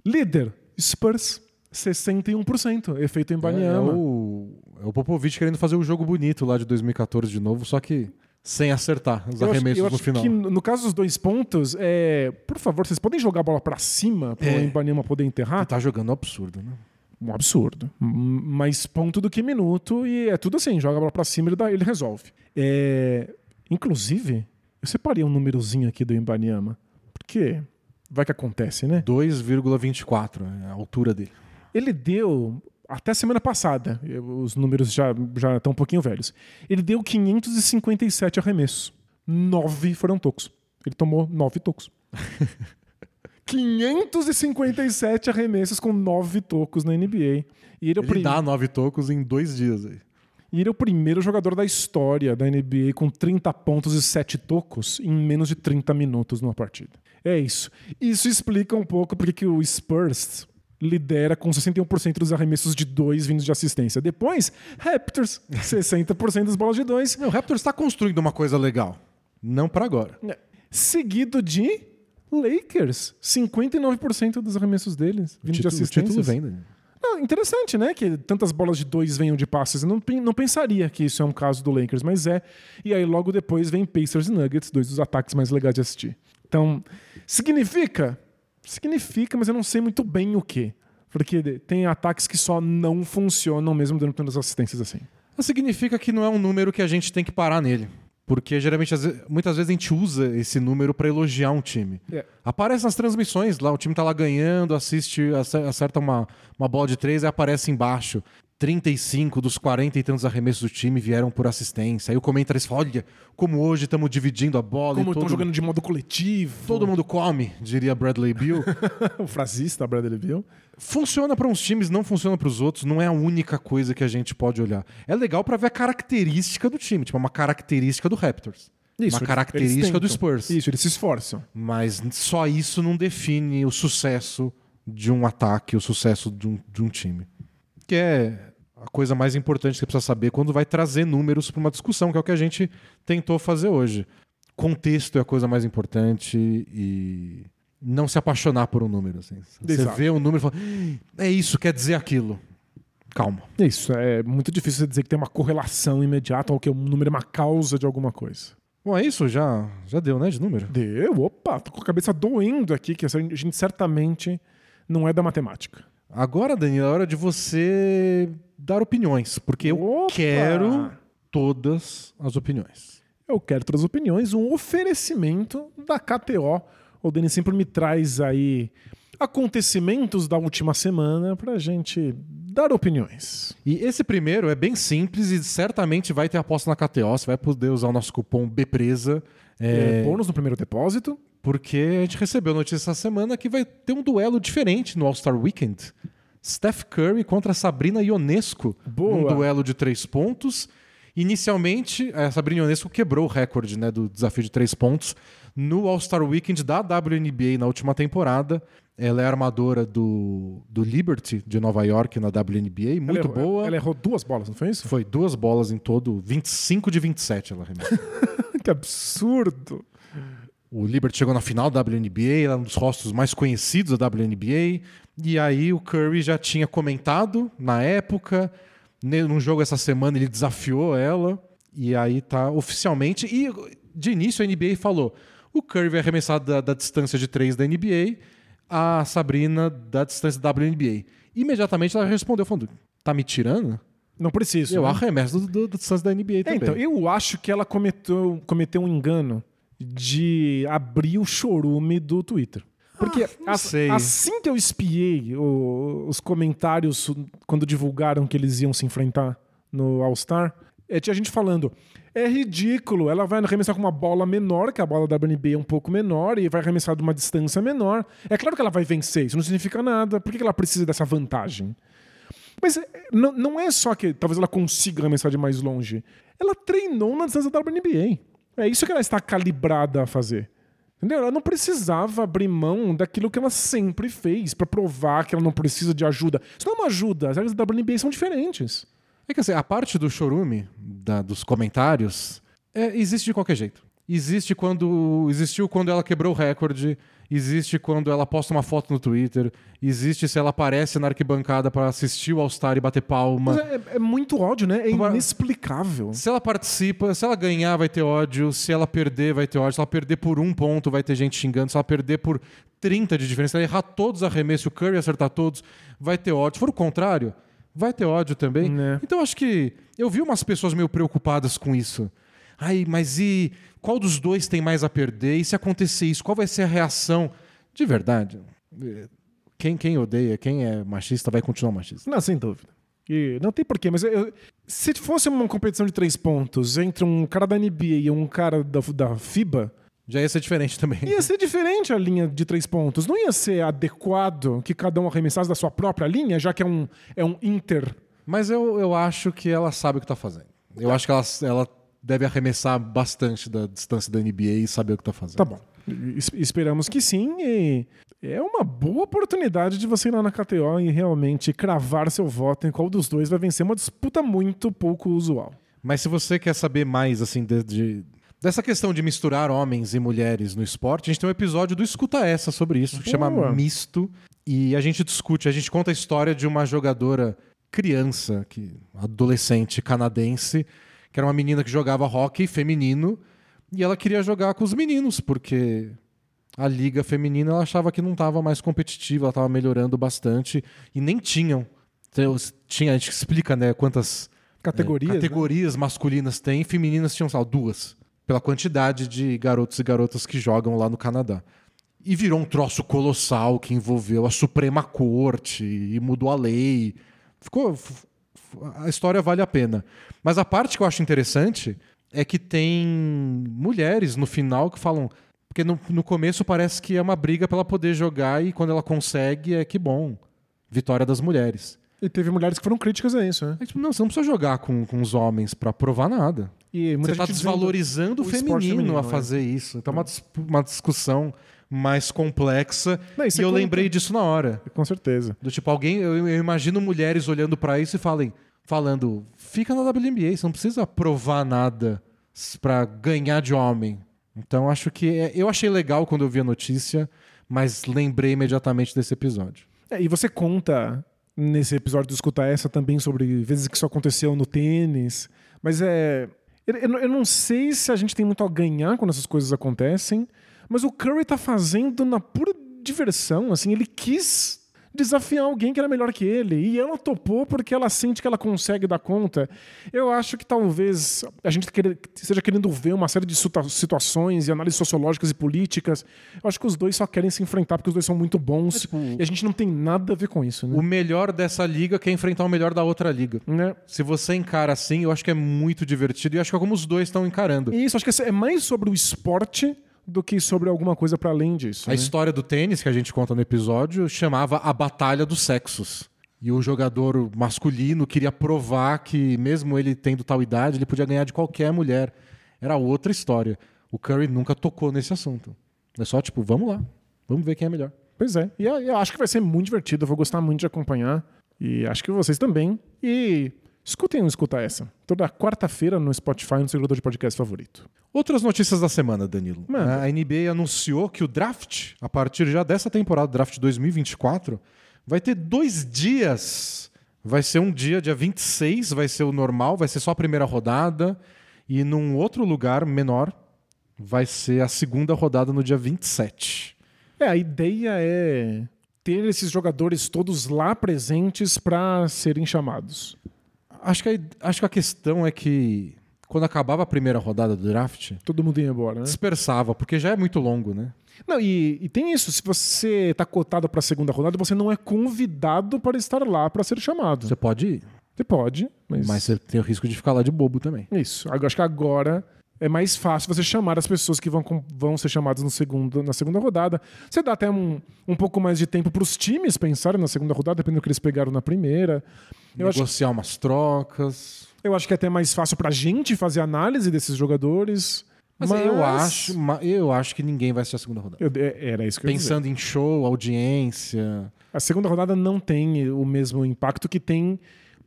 Líder, Spurs. 61%, efeito em Banyama. É, é, o, é o Popovich querendo fazer o jogo bonito lá de 2014 de novo, só que sem acertar os Eu acho- arremessos eu no acho final. que no caso dos dois pontos, é, por favor, vocês podem jogar a bola pra cima para É. o Ibanyama poder enterrar? Ele tá jogando absurdo, né? Um absurdo. Mais ponto do que minuto e é tudo assim, joga a bola pra cima e ele, dá- ele resolve. É, inclusive, eu separei um númerozinho aqui do Ibanyama, porque vai que acontece, né? 2,24 é a altura dele. Ele deu, até semana passada, os números já, já estão um pouquinho velhos, ele deu 557 arremessos. Nove foram tocos. Ele tomou nove tocos. 557 arremessos com nove tocos na NBA. E ele, é Ele prim- dá nove tocos em dois dias aí. e ele é o primeiro jogador da história da NBA com 30 pontos e 7 tocos em menos de 30 minutos numa partida. É isso. Isso explica um pouco porque que o Spurs lidera com 61% dos arremessos de dois vindos de assistência. Depois, Raptors, 60% das bolas de dois, Não, o Raptors está construindo uma coisa legal. Não pra agora. seguido de Lakers, 59% dos arremessos deles vindo de o assistências. título vem? Ah, interessante, né? Que tantas bolas de dois venham de passes. Eu não, não pensaria que isso é um caso do Lakers, mas é. E aí logo depois vem Pacers e Nuggets, dois dos ataques mais legais de assistir. Então, significa? Significa, mas eu não sei muito bem o que. Porque tem ataques que só não funcionam mesmo dando tantas assistências assim. Significa que não é um número que a gente tem que parar nele. Porque geralmente, muitas vezes, a gente usa esse número pra elogiar um time. É. Aparece nas transmissões lá, o time tá lá ganhando, assiste, ace- acerta uma, uma bola de três, aí aparece embaixo. 35 dos 40 e tantos arremessos do time vieram por assistência. Aí o comentarista fala: olha, como hoje estamos dividindo a bola. Como estão todo, jogando de modo coletivo. todo mundo come, diria Bradley Bill. o frasista, Bradley Bill. funciona para uns times, não funciona para os outros, não é a única coisa que a gente pode olhar. É legal para ver a característica do time, tipo uma característica do Raptors. uma eles- característica do. Spurs. Isso, eles se esforçam. Mas só isso não define o sucesso de um ataque, o sucesso de um, de um time. Que é a coisa mais importante que você precisa saber quando vai trazer números para uma discussão, que é o que a gente tentou fazer hoje. Contexto é a coisa mais importante e não se apaixonar por um número. Assim. Você Exato. vê um número e fala, é isso, quer dizer aquilo. Calma. Isso, é muito difícil você dizer que tem uma correlação imediata ou que um número é uma causa de alguma coisa. Bom, é isso, já, já deu, né, de número? Deu, opa, tô com a cabeça doendo aqui, que a gente certamente não é da matemática. Agora, Danilo, é hora de você dar opiniões, porque eu Opa! quero todas as opiniões. Eu quero todas as opiniões, um oferecimento da KTO. O Denis sempre me traz aí acontecimentos da última semana pra gente dar opiniões. E esse primeiro é bem simples e certamente vai ter aposta na KTO. Você vai poder usar o nosso cupom BPRESA. É, É, bônus no primeiro depósito. Porque a gente recebeu notícia essa semana que vai ter um duelo diferente no All-Star Weekend. Steph Curry contra Sabrina Ionesco. Boa. Um duelo de três pontos. Inicialmente, a Sabrina Ionesco quebrou o recorde né, do desafio de três pontos no All-Star Weekend da WNBA na última temporada. Ela é armadora do, do Liberty de Nova York na WNBA, muito ela errou, boa. Ela errou duas bolas, não foi isso? Foi duas bolas em todo, 25 de 27 ela arremessou. que absurdo. O Liberty chegou na final da WNBA, ela é um dos rostos mais conhecidos da WNBA. E aí o Curry já tinha comentado na época, num jogo essa semana ele desafiou ela. E aí tá oficialmente. E de início a NBA falou: o Curry vai arremessar da, da distância de 3 da NBA, a Sabrina da distância da WNBA. Imediatamente ela respondeu falando: tá me tirando? Não precisa. Eu né? arremesso do- do- da distância da NBA É, também. então, eu acho que ela cometeu, cometeu um engano de abrir o chorume do Twitter. Porque Ah, as- assim que eu espiei o- os comentários quando divulgaram que eles iam se enfrentar no All-Star, É, tinha gente falando, é ridículo, ela vai arremessar com uma bola menor, que a bola da WNBA é um pouco menor, e vai arremessar de uma distância menor. É claro que ela vai vencer, isso não significa nada. Por que ela precisa dessa vantagem? Mas é, não, não é só que talvez ela consiga arremessar de mais longe. Ela treinou na distância da WNBA. É isso que ela está calibrada a fazer. Entendeu? Ela não precisava abrir mão daquilo que ela sempre fez para provar que ela não precisa de ajuda. Isso não é uma ajuda, as regras da WNBA são diferentes. É que assim, a parte do chorume, da, dos comentários, é, existe de qualquer jeito. Existe quando. Existiu quando ela quebrou o recorde, existe quando ela posta uma foto no Twitter, existe se ela aparece na arquibancada para assistir o All-Star e bater palma. É, é muito ódio, né? É inexplicável. Se ela participa, se ela ganhar, vai ter ódio. Se ela perder, vai ter ódio. Se ela perder por um ponto, vai ter gente xingando. Se ela perder por 30 de diferença, se ela errar todos os arremessos o Curry acertar todos, vai ter ódio. Se for o contrário, vai ter ódio também. É. Então acho que eu vi umas pessoas meio preocupadas com isso. Ai, mas e qual dos dois tem mais a perder? E se acontecer isso, qual vai ser a reação? De verdade, eh, quem, quem odeia, quem é machista, vai continuar machista. Não, sem dúvida. E não tem porquê, mas eu- se fosse uma competição de três pontos entre um cara da NBA e um cara da, da FIBA, Já ia ser diferente também. ia ser diferente a linha de três pontos. Não ia ser adequado que cada um arremessasse da sua própria linha, já que é um, é um inter. Mas eu, eu acho que ela sabe o que tá fazendo. Eu acho que ela, ela deve arremessar bastante da distância da NBA e saber o que tá fazendo. Tá bom. Es- Esperamos que sim. E é uma boa oportunidade de você ir lá na KTO e realmente cravar seu voto em qual dos dois vai vencer uma disputa muito pouco usual. Mas se você quer saber mais, assim, de, de- dessa questão de misturar homens e mulheres no esporte, a gente tem um episódio do Escuta Essa sobre isso, que chama Boa. Misto. E a gente discute, a gente conta a história de uma jogadora criança, que, adolescente canadense, que era uma menina que jogava hockey feminino, e ela queria jogar com os meninos, porque a liga feminina ela achava que não estava mais competitiva, ela estava melhorando bastante, e nem tinham. Então, tinha, a gente explica né, quantas Categorias. é, né? categorias masculinas tem, femininas tinham só duas. Pela quantidade de garotos e garotas que jogam lá no Canadá. E virou um troço colossal que envolveu a Suprema Corte e mudou a lei. Ficou. A história vale a pena. Mas a parte que eu acho interessante é que tem mulheres no final que falam. Porque no, no começo parece que é uma briga pra ela poder jogar e quando ela consegue é que bom. Vitória das mulheres. E teve mulheres que foram críticas a isso, né? É tipo, não, você não precisa jogar com, com os homens pra provar nada. E muita Você está desvalorizando o o feminino, feminino, a é. fazer isso. Então é uma, dis- uma discussão mais complexa. Não, e você eu conta- lembrei disso na hora. Com certeza. Do tipo, alguém, eu, eu imagino mulheres olhando pra isso e falem, falando, fica na WNBA, você não precisa provar nada pra ganhar de homem. Então acho que é- eu achei legal quando eu vi a notícia, mas lembrei imediatamente desse episódio. É, e você conta nesse episódio do Escuta Essa também sobre vezes que isso aconteceu no tênis. Mas é. Eu, eu não sei se a gente tem muito a ganhar quando essas coisas acontecem, mas o Curry tá fazendo na pura diversão. Assim, ele quis desafiar alguém que era melhor que ele. E ela topou porque ela sente que ela consegue dar conta. Eu acho que talvez a gente esteja querendo ver uma série de situa- situações e análises sociológicas e políticas. Eu acho que os dois só querem se enfrentar porque os dois são muito bons. É, tipo, e a gente não tem nada a ver com isso, né? O melhor dessa liga quer enfrentar o melhor da outra liga. Né? Se você encara assim, eu acho que é muito divertido e acho que é como os dois estão encarando. Isso, acho que é mais sobre o esporte do que sobre alguma coisa para além disso. A né? história do tênis que a gente conta no episódio chamava A Batalha dos Sexos. E o jogador masculino queria provar que, mesmo ele tendo tal idade, ele podia ganhar de qualquer mulher. Era outra história. O Curry nunca tocou nesse assunto. É só tipo, vamos lá, vamos ver quem é melhor. Pois é. E eu, eu acho que vai ser muito divertido. Eu vou gostar muito de acompanhar. E acho que vocês também. E escutem o Escuta Essa. Toda quarta-feira no Spotify, no seu agregador de podcast favorito. Outras notícias da semana, Danilo. Manda. A NBA anunciou que o draft, a partir já dessa temporada, draft 2024, vai ter dois dias. Vai ser um dia, dia 26, vai ser o normal, vai ser só a primeira rodada. E num outro lugar menor, vai ser a segunda rodada no dia 27. É, a ideia é ter esses jogadores todos lá presentes para serem chamados. Acho que, a, acho que a questão é que quando acabava a primeira rodada do draft, Todo mundo ia embora, né? dispersava, porque já é muito longo, né? Não, e, e tem isso. Se você tá cotado para a segunda rodada, você não é convidado para estar lá para ser chamado. Você pode ir. Você pode, mas. Mas você tem o risco de ficar lá de bobo também. Isso. Agora- Acho que agora é mais fácil você chamar as pessoas que vão, vão ser chamadas no segundo, na segunda rodada. Você dá até um, um pouco mais de tempo para os times pensarem na segunda rodada, dependendo do que eles pegaram na primeira. Eu acho, Negociar umas trocas. eu acho que é até mais fácil pra gente fazer análise desses jogadores. Mas, eu acho, eu acho que ninguém vai assistir a segunda rodada. Eu- era isso que eu ia dizer. Pensando em show, audiência. A segunda rodada não tem o mesmo impacto que tem,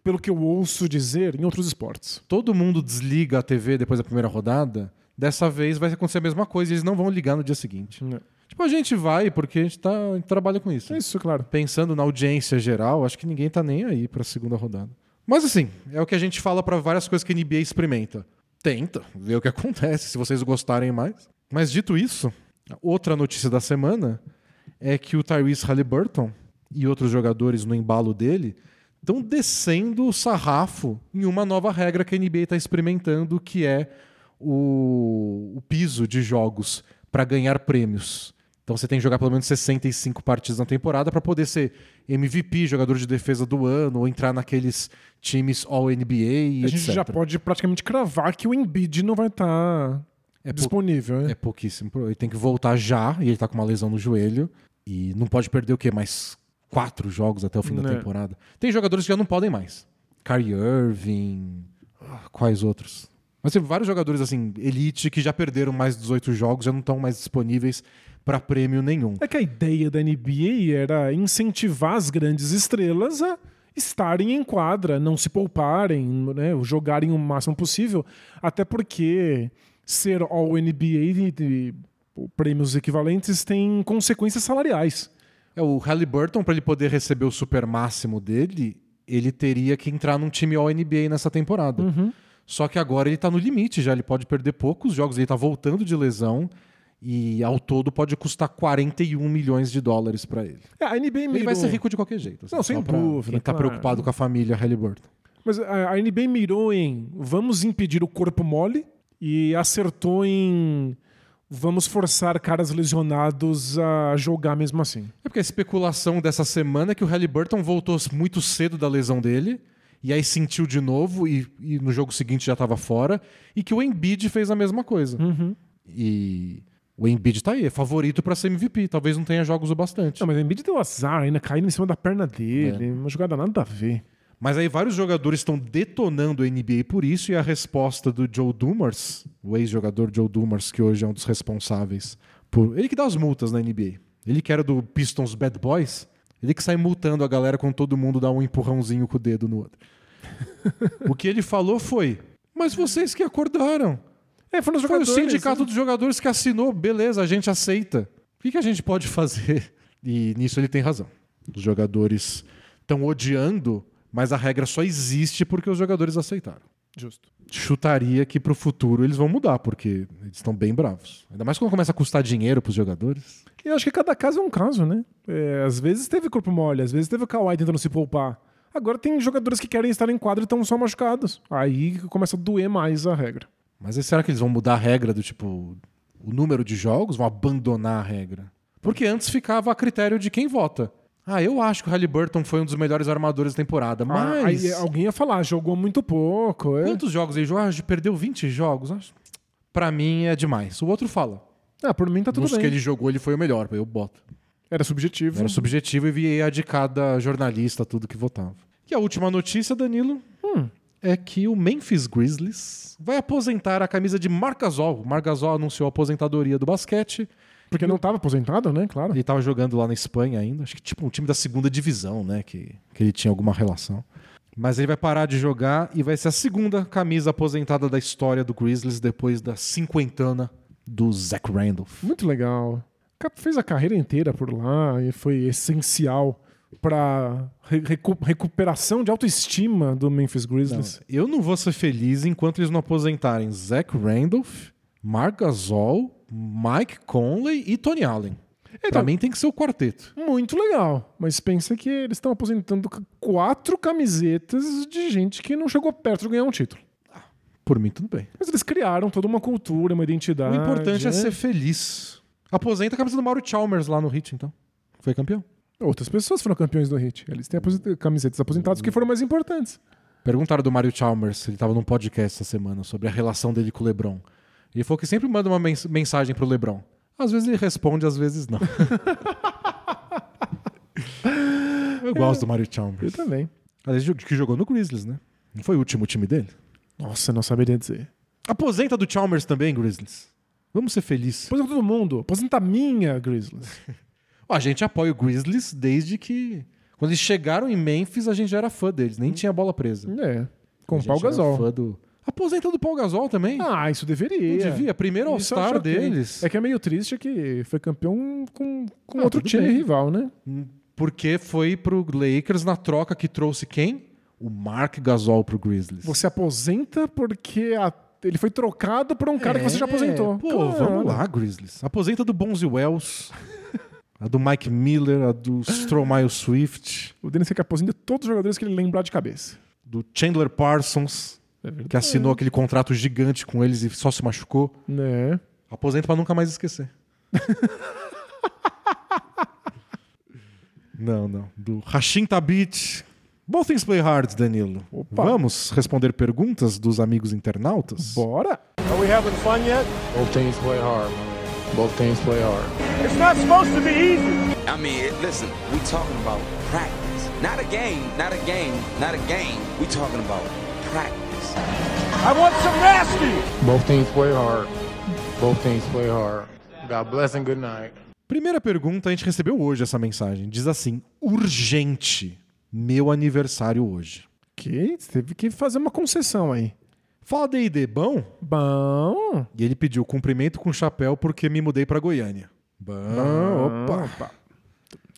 pelo que eu ouço dizer, em outros esportes. Todo mundo desliga a TV depois da primeira rodada. Dessa vez vai acontecer a mesma coisa e eles não vão ligar no dia seguinte. Tipo, a gente vai porque a gente, tá, a gente trabalha com isso. É isso, claro. Pensando na audiência geral, acho que ninguém tá nem aí pra segunda rodada. Mas assim, é o que a gente fala pra várias coisas que a NBA experimenta. Tenta, vê o que acontece, se vocês gostarem mais. Mas dito isso, outra notícia da semana é que o Tyrese Halliburton e outros jogadores no embalo dele estão descendo o sarrafo em uma nova regra que a NBA está experimentando, que é o, o piso de jogos para ganhar prêmios. Então você tem que jogar pelo menos 65 partidas na temporada para poder ser MVP, jogador de defesa do ano, ou entrar naqueles times All-NBA A gente etc. já pode praticamente cravar que o Embiid não vai estar É pou- disponível. né? É pouquíssimo. Ele tem que voltar já, e ele tá com uma lesão no joelho. E não pode perder o quê? Mais quatro jogos até o fim da Né. temporada. Tem jogadores que já não podem mais. Kyrie Irving. Quais outros? Mas tem vários jogadores, assim, elite, que já perderam mais de 18 jogos, já não estão mais disponíveis para prêmio nenhum. É que a ideia da NBA era incentivar as grandes estrelas a estarem em quadra, não se pouparem, né, jogarem o máximo possível, até porque ser All-NBA e prêmios equivalentes tem consequências salariais. É, o Halliburton, para ele poder receber o super máximo dele, ele teria que entrar num time All-NBA nessa temporada. Só que agora ele tá no limite já, ele pode perder poucos jogos, ele tá voltando de lesão e ao todo pode custar 41 milhões de dólares para ele. É, a NBA mirou... Ele vai ser rico de qualquer jeito. assim, Não, sem dúvida, Quem tá claro. preocupado com a família Halliburton. Mas a, a NBA mirou em vamos impedir o corpo mole e acertou em vamos forçar caras lesionados a jogar mesmo assim. É porque a especulação dessa semana é que o Halliburton voltou muito cedo da lesão dele, e aí sentiu de novo, e, e no jogo seguinte já estava fora, e que o Embiid fez a mesma coisa. E o Embiid tá aí, é favorito para ser MVP, talvez não tenha jogos o bastante. Não, mas o Embiid deu azar ainda caindo em cima da perna dele, uma jogada nada a ver. Mas aí vários jogadores estão detonando a NBA por isso, e a resposta do Joe Dumars, o ex-jogador Joe Dumars, que hoje é um dos responsáveis por. Ele que dá as multas na NBA. Ele que era do Pistons Bad Boys, ele que sai multando a galera quando todo mundo dá um empurrãozinho com o dedo no outro. o que ele falou foi: Mas vocês que acordaram. É, foram os Foi o sindicato dos jogadores que assinou, beleza, a gente aceita. O que, que a gente pode fazer? E nisso ele tem razão. Os jogadores estão odiando, mas a regra só existe porque os jogadores aceitaram. Justo. Chutaria que pro futuro eles vão mudar, porque eles estão bem bravos. Ainda mais quando começa a custar dinheiro pros jogadores. E eu acho que cada caso é um caso, né? É, às vezes teve corpo mole, às vezes teve o Kawhi tentando se poupar. Agora tem jogadores que querem estar em quadro e estão só machucados. Aí começa a doer mais a regra. Mas será que eles vão mudar a regra do tipo o número de jogos? Vão abandonar a regra? Porque antes ficava a critério de quem vota. Ah, eu acho que o Halliburton foi um dos melhores armadores da temporada, Ah, mas... Aí alguém ia falar, jogou muito pouco. É. Quantos jogos ele jogou? Ah, perdeu 20 jogos. Acho- Pra mim é demais. O outro fala. Ah, por mim tá tudo Nos bem. que ele jogou, ele foi o melhor. Eu boto. Era subjetivo. Era subjetivo e vi a de cada jornalista, tudo que votava. E a última notícia, Danilo, Hum. é que o Memphis Grizzlies vai aposentar a camisa de Marc Gasol. Marc Gasol anunciou a aposentadoria do basquete. Porque não tava aposentado, né? Claro. Ele estava jogando lá na Espanha ainda. Acho que tipo um time da segunda divisão, né? Que, que ele tinha alguma relação. Mas ele vai parar de jogar e vai ser a segunda camisa aposentada da história do Grizzlies depois da cinquentana do Zach Randolph. Muito legal. Fez a carreira inteira por lá e foi essencial para recuperação de autoestima do Memphis Grizzlies. Eu não vou ser feliz enquanto eles não aposentarem Zach Randolph, Marc Gasol, Mike Conley e Tony Allen. pra Então- mim tem que ser o quarteto. Muito legal. Mas pensa que eles estão aposentando quatro camisetas de gente que não chegou perto de ganhar um título. Por mim, tudo bem. Mas eles criaram toda uma cultura, uma identidade. o importante é né? ser feliz. Aposenta a camisa do Mauro Chalmers lá no Hit, então. Foi campeão. Outras pessoas foram campeões do Hit. Eles têm camisetas aposentadas que foram mais importantes. Perguntaram do Mario Chalmers, ele estava num podcast essa semana, sobre a relação dele com o LeBron. Ele falou que sempre manda uma mens mensagem pro LeBron. Às vezes ele responde, às vezes não. Eu gosto do Mario Eu Chalmers. também. Aliás, que jogou no Grizzlies, né? Não foi o último time dele? Nossa, não saberia dizer. Aposenta do Chalmers também, Grizzlies. Vamos ser felizes. Aposenta todo mundo. Aposenta a minha, Grizzlies. A gente apoia o Grizzlies desde que. Quando eles chegaram em Memphis, a gente já era fã deles, nem tinha bola presa. É. Com A o gente Pau era Gasol. fã do... Aposenta do Paul Gasol também. Ah, isso deveria. Não devia? Primeiro All-Star deles. É que é meio triste que foi campeão com, com Ah, outro time bem. rival, né? Porque foi pro Lakers na troca que trouxe quem? O Mark Gasol pro Grizzlies. Você aposenta porque a- ele foi trocado por um cara que você já É, aposentou. Pô, Caralho. vamos lá, Grizzlies. Aposenta do Bonzi Wells, a do Mike Miller, a do Stromae Swift, O Dennis que aposente todos os jogadores que ele lembrar de cabeça. do Chandler Parsons, É que assinou aquele contrato gigante com eles e só se machucou. Né? Aposenta pra nunca mais esquecer. não, não. Do Hashim Tabit. Both things play hard, Danilo. Opa. Vamos responder perguntas dos amigos internautas? Bora! Are we having fun yet? Both teams play hard, man. Both teams play hard. It's not supposed to be easy. I mean, listen, we talking about practice. Not a game, not a game, not a game. We talking about practice. I want some nasty. Both teams play hard. Both teams play hard. God bless and good night. Primeira pergunta, a gente recebeu hoje essa mensagem. Diz assim: urgente. Meu aniversário hoje. Que você teve que fazer uma concessão aí. Fala D&D, bom? Bom. E ele pediu cumprimento com chapéu porque me mudei pra Goiânia. Bom, opa. Opa.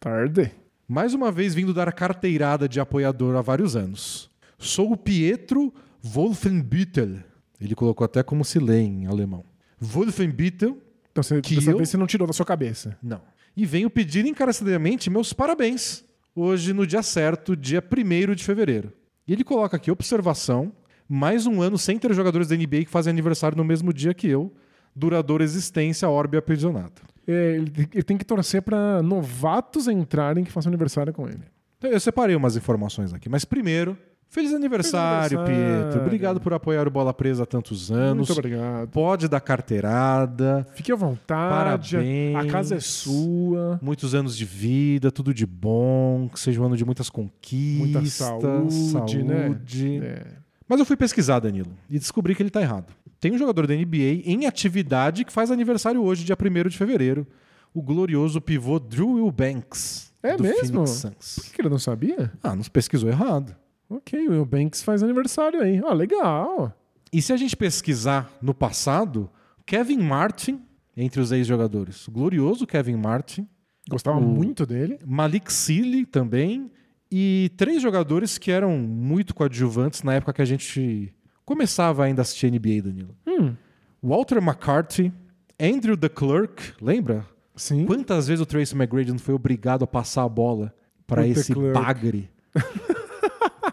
Tarde. Mais uma vez vindo dar carteirada de apoiador há vários anos. Sou o Pietro Wolfenbüttel. Ele colocou até como se lê em alemão. Wolfenbüttel, Então você, Que dessa eu- vez você não tirou da sua cabeça. não. E venho pedir encarecidamente meus parabéns. Hoje, no dia certo, dia 1 de fevereiro. E ele coloca aqui, observação, mais um ano sem ter jogadores da NBA que fazem aniversário no mesmo dia que eu. Duradoura existência, orbe aprisionada. É, ele, tem- que torcer pra novatos entrarem que façam aniversário com ele. Então, Eu separei umas informações aqui, mas primeiro, feliz aniversário, Feliz aniversário. Pietro. Obrigado por apoiar o Bola Presa há tantos anos. Muito obrigado. Pode dar carteirada, Fique à vontade. Parabéns. A casa é sua. muitos anos de vida, tudo de bom, que seja um ano de muitas conquistas, Muita saúde, né? saúde. É. Mas eu fui pesquisar, Danilo, e descobri que ele tá errado. Tem um jogador da NBA em atividade que faz aniversário hoje, dia 1 de fevereiro. O glorioso pivô Drew Wilbanks. É mesmo? Phoenix Suns. Por que ele não sabia? Ah, nos pesquisou errado. Ok, o Will Banks faz aniversário aí. Ah, legal. E se a gente pesquisar no passado, Kevin Martin, entre os ex-jogadores, glorioso Kevin Martin, Gostava O- muito dele. Malik Sealy também, e três jogadores que eram muito coadjuvantes na época que a gente começava ainda a assistir NBA, Danilo. Hum, Walter McCarthy, Andrew the Clerk, lembra? sim. Quantas vezes o Tracy McGrady não foi obrigado a passar a bola para esse bagre?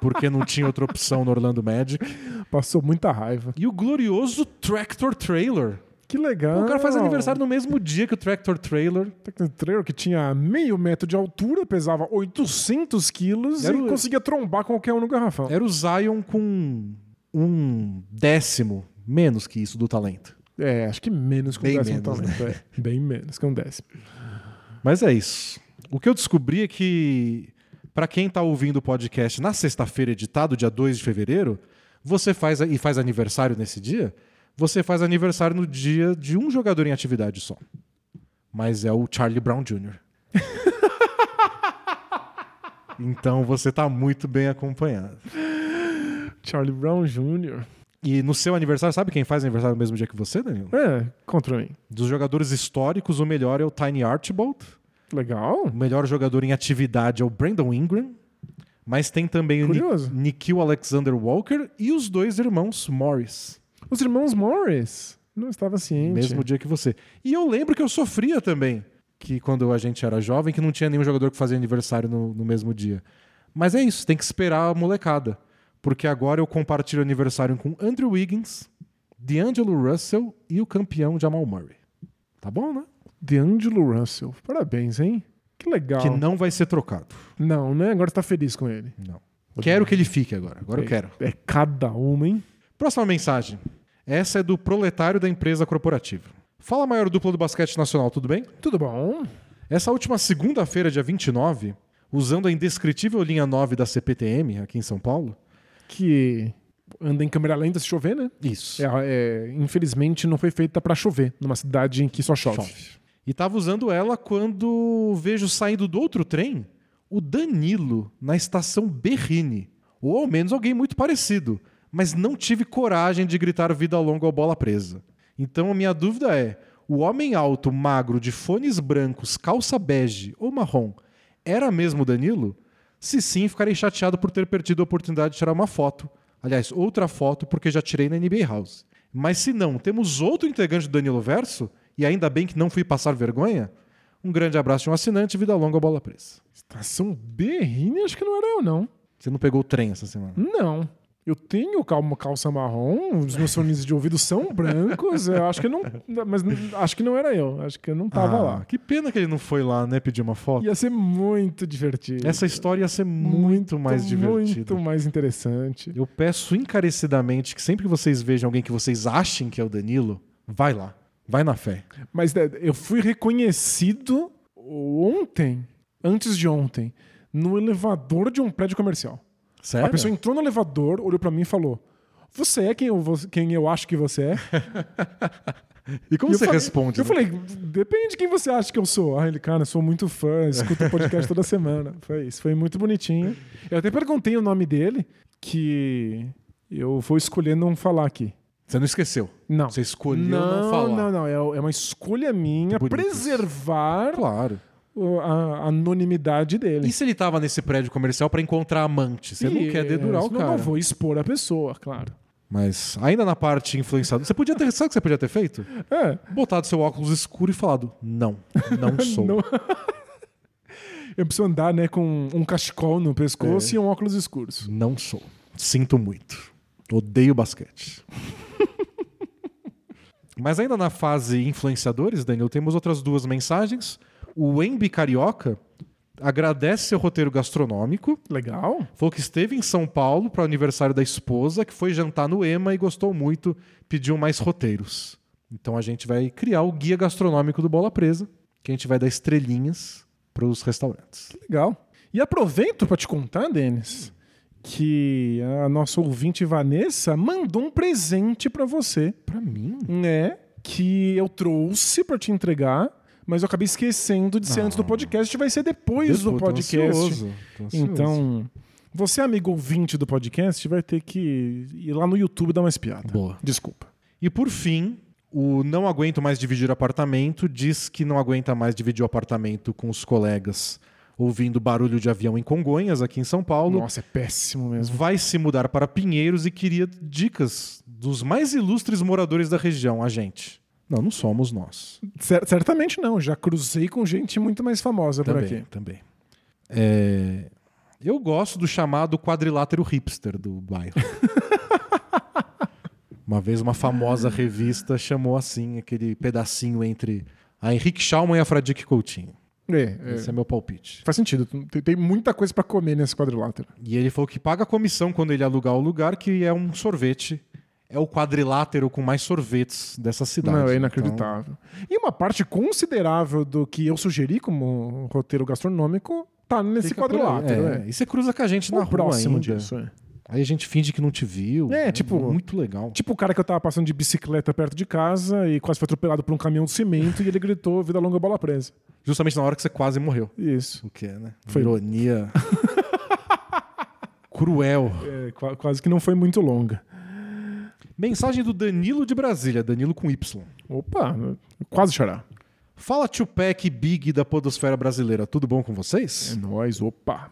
Porque não tinha outra opção no Orlando Magic. Passou muita raiva. E o glorioso Tractor Trailer. Que legal. O cara faz aniversário no mesmo dia que o Tractor Trailer. Um trailer que tinha meio metro de altura, pesava 800 quilos Era e o- conseguia trombar qualquer um no garrafão. Era o Zion com um décimo menos que isso do talento. É, acho que menos que um Bem décimo menos, talento. É, bem menos que um décimo. Mas é isso. O que eu descobri é que, para quem tá ouvindo o podcast na sexta-feira editado, dia 2 de fevereiro, você faz e faz aniversário nesse dia, você faz aniversário no dia de um jogador em atividade só. Mas é o Charlie Brown Jr. então você tá muito bem acompanhado. Charlie Brown Jr. E no seu aniversário, sabe quem faz aniversário no mesmo dia que você, Danilo? É, contra mim. Dos jogadores históricos, o melhor é o Tiny Archibald. Legal. O melhor jogador em atividade é o Brandon Ingram. Mas tem também Curioso. o Ni- Nikhil Alexander Walker e os dois irmãos Morris. Os irmãos Morris. Não estava ciente. Mesmo dia que você. E eu lembro que eu sofria também. Que quando a gente era jovem, que não tinha nenhum jogador que fazia aniversário no, no mesmo dia. Mas é isso, tem que esperar a molecada. Porque agora eu compartilho aniversário com Andrew Wiggins, D'Angelo Russell e o campeão Jamal Murray. Tá bom, né? D'Angelo Russell. Parabéns, hein? Que legal. Que não vai ser trocado. Não, né? Agora você tá feliz com ele. Não. Quero que ele fique agora. Agora eu quero. É cada uma, hein? Próxima mensagem. Essa é do proletário da empresa corporativa. Fala, maior dupla do basquete nacional, tudo bem? Tudo bom? Essa última segunda-feira, dia 29, usando a indescritível linha 9 da CPTM, aqui em São Paulo. Que anda em câmera lenta se chover, né? Isso. É, é, infelizmente não foi feita pra chover numa cidade em que só chove. Chove. E tava usando ela quando vejo saindo do outro trem o Danilo na estação Berrine. Ou ao menos alguém muito parecido. Mas não tive coragem de gritar vida longa ou bola presa. Então a minha dúvida é: o homem alto, magro, de fones brancos, calça bege ou marrom, era mesmo o Danilo? Se sim, ficarei chateado por ter perdido a oportunidade de tirar uma foto. Aliás, outra foto, porque já tirei na NBA House. Mas se não, temos outro integrante do Danilo Verso, e ainda bem que não fui passar vergonha. Um grande abraço de um assinante, vida longa, bola presa. Estação Berrine, acho que não era eu, não. Você não pegou o trem essa semana? Não. Eu tenho uma calça marrom, os meus fones de ouvido são brancos, eu acho que não. Mas acho que não era eu, acho que eu não tava Ah, lá. Que pena que ele não foi lá, né, pedir uma foto. Ia ser muito divertido. Essa história ia ser muito, mais divertida. Muito mais interessante. Eu peço encarecidamente que sempre que vocês vejam alguém que vocês achem que é o Danilo, vai lá. Vai na fé. Mas é, eu fui reconhecido ontem, antes de ontem, no elevador de um prédio comercial. Sério? A pessoa entrou no elevador, olhou pra mim e falou: Você é quem eu, quem eu acho que você é? E como E eu você falei- responde? Eu né? falei, depende de quem você acha que eu sou. Ah, ele, cara, sou muito fã, escuto o podcast toda semana. Foi isso, foi muito bonitinho. Eu até perguntei o nome dele, que eu vou escolher não falar aqui. Você não esqueceu. Não. Você escolheu não, não falar. Não, não, é, é uma escolha minha preservar Claro. a anonimidade dele. E se ele tava nesse prédio comercial pra encontrar amante? Você não E, quer dedurar o não, cara. Não vou expor a pessoa, claro. Mas ainda na parte influenciadora, você podia ter, sabe o que você podia ter feito? É, Botado seu óculos escuro e falado: "Não, não sou". Não. eu preciso andar né, com um cachecol no pescoço É. e um óculos escuros. Não sou. Sinto muito. Odeio basquete. Mas ainda na fase influenciadores, Daniel, temos outras duas mensagens. O Embi Carioca agradece seu roteiro gastronômico. Legal. Falou que esteve em São Paulo para o aniversário da esposa, que foi jantar no EMA e gostou muito, pediu mais roteiros. Então a gente vai criar o guia gastronômico do Bola Presa, que a gente vai dar estrelinhas para os restaurantes. Legal. E aproveito para te contar, Denis, que a nossa ouvinte Vanessa mandou um presente para você, Para mim? né? Que eu trouxe para te entregar, mas eu acabei esquecendo de ser antes do podcast, vai ser depois, do Depois, tô podcast. ansioso, tô ansioso. Então, você, amigo ouvinte do podcast, vai ter que ir lá no YouTube dar uma espiada. Boa. Desculpa. E por fim, o Não Aguento Mais Dividir Apartamento diz que não aguenta mais dividir o apartamento com os colegas ouvindo barulho de avião em Congonhas, aqui em São Paulo. Nossa, é péssimo mesmo. Vai se mudar para Pinheiros e queria dicas dos mais ilustres moradores da região, a gente. Não, não somos nós. Cer- certamente não, já cruzei com gente muito mais famosa por Também, aqui. também. É, Eu gosto do chamado quadrilátero hipster do bairro. uma vez uma famosa revista chamou assim aquele pedacinho entre a Henrique Schaumann e a Fradique Coutinho. É, é, Esse é meu palpite. Faz sentido. Tem, tem muita coisa pra comer nesse quadrilátero. E ele falou que paga a comissão quando ele alugar o lugar, que é um sorvete. É o quadrilátero com mais sorvetes dessa cidade. Não, é Então, inacreditável. E uma parte considerável do que eu sugeri como roteiro gastronômico tá nesse fica quadrilátero. É, É. E você cruza com a gente na O rua ainda. disso. É. Aí a gente finge que não te viu. É, tipo- Muito legal. Tipo o cara que eu tava passando de bicicleta perto de casa e quase foi atropelado por um caminhão de cimento e ele gritou vida longa bola presa. Justamente na hora que você quase morreu. Isso. O que é, né? Foi- Ironia. Cruel. É, qua- quase que não foi muito longa. Mensagem do Danilo de Brasília, Danilo com Y. Opa, quase chorar. Fala Tupac Big da podosfera brasileira, tudo bom com vocês? É nóis, opa.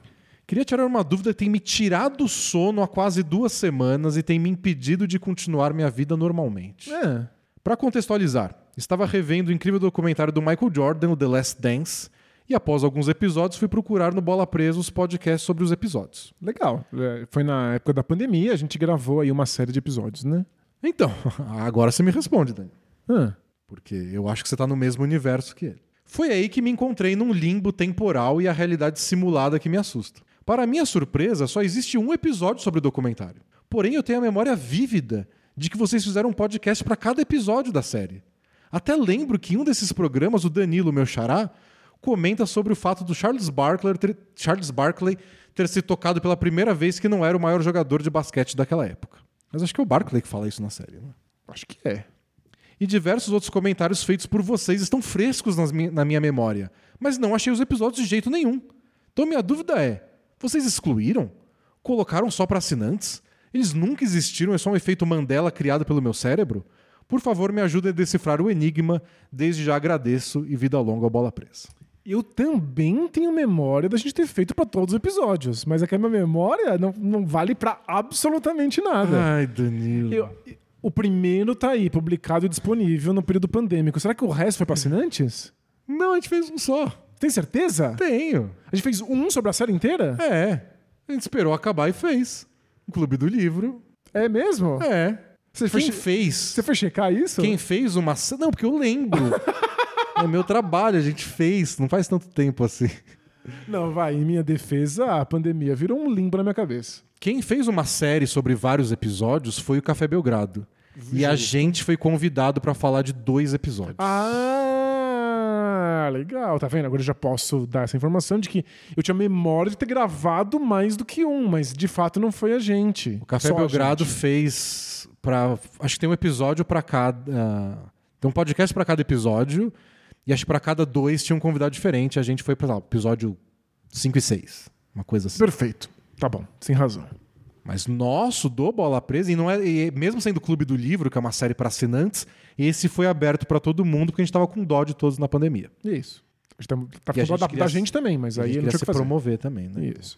Queria tirar uma dúvida que tem me tirado o sono há quase duas semanas e tem me impedido de continuar minha vida normalmente. É. Para contextualizar, estava revendo o incrível documentário do Michael Jordan, o The Last Dance, e após alguns episódios fui procurar no Bola Presa os podcasts sobre os episódios. Legal. É, Foi na época da pandemia, a gente gravou aí uma série de episódios, né? Então, agora você me responde, Dani. Ah, Porque eu acho que você tá no mesmo universo que ele. Foi aí que me encontrei num limbo temporal e a realidade simulada que me assusta. Para minha surpresa, só existe um episódio sobre o documentário. Porém, eu tenho a memória vívida de que vocês fizeram um podcast para cada episódio da série. Até lembro que em um desses programas, o Danilo, meu xará, comenta sobre o fato do Charles Barkley, ter, Charles Barkley ter se tocado pela primeira vez que não era o maior jogador de basquete daquela época. Mas acho que é o Barkley que fala isso na série, né? Acho que é. E diversos outros comentários feitos por vocês estão frescos mi- na minha memória, mas não achei os episódios de jeito nenhum. Então minha dúvida é: vocês excluíram? Colocaram só para assinantes? Eles nunca existiram, é só um efeito Mandela criado pelo meu cérebro? Por favor, me ajudem a decifrar o enigma. Desde já agradeço e vida longa ao bola presa. Eu também tenho memória da gente ter feito pra todos os episódios, mas é que a minha memória não, não vale pra absolutamente nada. Ai, Danilo. Eu- o primeiro tá aí, publicado e disponível no período pandêmico. Será que o resto foi pra assinantes? Não, a gente fez um só. Tem certeza? Tenho. A gente fez um sobre a série inteira? É. A gente esperou acabar e fez. O Clube do Livro. É mesmo? É. Você Quem che- fez? você foi checar isso? Quem fez uma. Não, porque eu lembro. é meu trabalho, a gente fez. Não faz tanto tempo assim. Não, vai, em minha defesa, a pandemia virou um limbo na minha cabeça. Quem fez uma série sobre vários episódios foi o Café Belgrado. E a gente foi convidado pra falar de dois episódios. Ah, legal, tá vendo? Agora eu já posso dar essa informação de que eu tinha memória de ter gravado mais do que um, mas de fato não foi a gente. o Café Só Belgrado fez para acho que tem um episódio pra cada, tem um podcast pra cada episódio e acho que pra cada dois tinha um convidado diferente. A gente foi para episódio 5 e 6, uma coisa assim. Perfeito. Tá bom, sem razão. Mas nosso do Bola Presa, e não é, e mesmo sendo o Clube do Livro, que é uma série para assinantes, esse foi aberto para todo mundo porque a gente tava com dó de todos na pandemia. Isso. A gente tá, tá a ficando gente da, da gente também, mas a aí gente eu não queria se que promover também, né? Isso.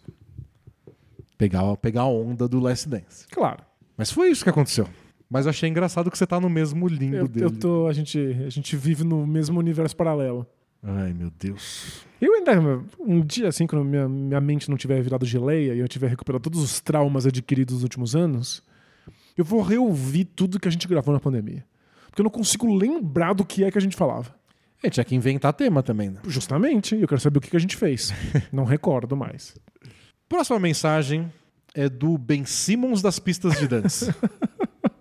Pegar, pegar a onda do Last Dance. Claro. Mas foi isso que aconteceu. Mas eu achei engraçado que você tá no mesmo limbo Eu, dele. eu tô, a, gente, a gente vive no mesmo universo paralelo. Ai, meu Deus. Eu ainda, um dia assim, quando minha, minha mente não tiver virado geleia e eu tiver recuperado todos os traumas adquiridos nos últimos anos, eu vou reouvir tudo que a gente gravou na pandemia. Porque eu não consigo lembrar do que é que a gente falava. É, tinha que inventar tema também, né? Justamente, eu quero saber o que que a gente fez. não recordo mais. Próxima mensagem é do Ben Simmons das pistas de dança.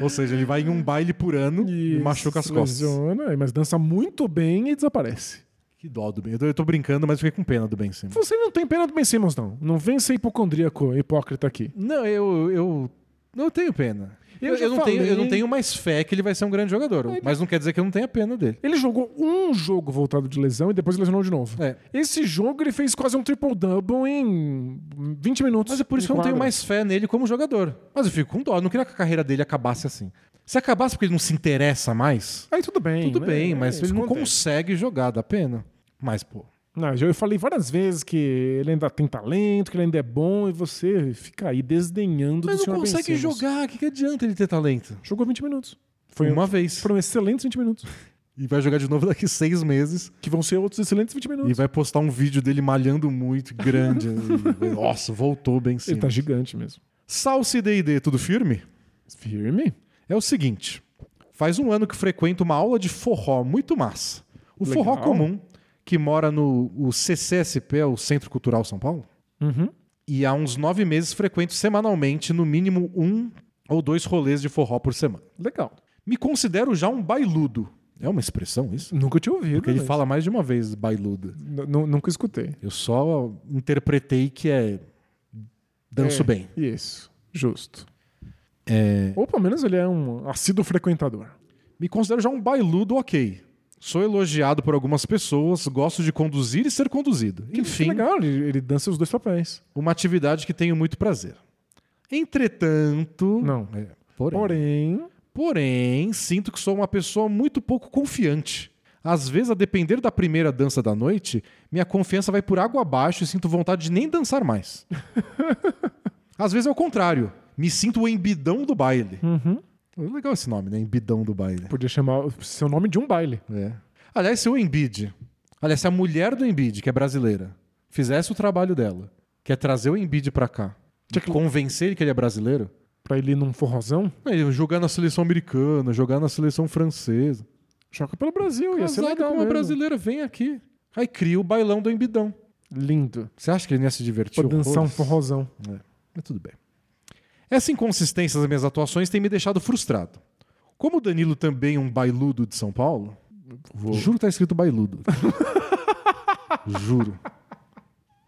Ou seja, ele vai em um baile por ano e machuca as costas. Lesiona, mas dança muito bem e desaparece. Que dó do Ben. Eu tô, eu tô brincando, mas fiquei com pena do Ben Simmons. Você não tem pena do Ben Simmons, não. Não vem ser hipocondríaco, hipócrita aqui. Não, eu, eu não tenho pena. Eu Eu, eu não tenho, eu falei. não tenho mais fé que ele vai ser um grande jogador. Mas não quer dizer que eu não tenha pena dele. Ele jogou um jogo voltado de lesão e depois lesionou de novo. É. Esse jogo ele fez quase um triple-double em 20 minutos. Mas é por isso que eu não tenho mais fé nele como jogador. Mas eu fico com dó. Eu não queria que a carreira dele acabasse assim. Se acabasse porque ele não se interessa mais, Aí tudo bem. tudo bem, mas Isso ele não consegue jogar, dá pena. Mas, pô. Não, eu falei várias vezes que ele ainda tem talento, que ele ainda é bom, e você fica aí desdenhando Mas do não senhor Ben consegue jogar. O que, que adianta ele ter talento? Jogou 20 minutos. Foi uma um, vez. Foram excelentes 20 minutos. E vai jogar de novo daqui seis meses. Que vão ser outros excelentes 20 E minutos. vai postar um vídeo dele malhando muito, grande. E, Nossa, voltou bem sim. Ele tá gigante mesmo. Salsi D&D, tudo firme? Firme? É o seguinte. Faz um ano que frequento uma aula de forró muito massa. O Legal. forró comum, que mora no o CCSP, é o Centro Cultural São Paulo. Uhum. E há uns nove meses frequento semanalmente, no mínimo um ou dois rolês de forró por semana. Legal. Me considero já um bailudo. É uma expressão isso? Nunca tinha ouvido. Porque ele fala mais de uma vez bailudo. n- Nunca escutei. Eu só interpretei que é danço É, bem. Isso. Justo. É, Ou pelo menos ele é um assíduo frequentador. me considero já um bailudo ok. Sou elogiado por algumas pessoas, gosto de conduzir e ser conduzido. Que Enfim, legal, ele, ele dança os dois papéis. uma atividade que tenho muito prazer. Entretanto, Não. É, porém, Porém, porém, sinto que sou uma pessoa muito pouco confiante. Às vezes, a depender da primeira dança da noite, minha confiança vai por água abaixo e sinto vontade de nem dançar mais. Às vezes é o contrário. Me sinto o embidão do baile. Uhum. Legal esse nome, né? Embidão do baile. podia chamar seu nome de um baile. É. Aliás, se o Embiid, aliás, se a mulher do Embiid, que é brasileira, fizesse o trabalho dela, que é trazer o Embiid pra cá, Tinha que- convencer ele que ele é brasileiro, Pra ele ir num forrozão, ele jogar na seleção americana, jogar na seleção francesa. joga pelo Brasil. Ia ser Casado legal com uma mesmo. brasileira, vem aqui. Aí cria o bailão do Embidão. Lindo. Você acha que ele ia se divertir? Pra dançar um forrozão. Mas tudo bem. Essa inconsistência das minhas atuações tem me deixado frustrado. Como o Danilo também é um bailudo de São Paulo, juro que tá escrito bailudo. juro.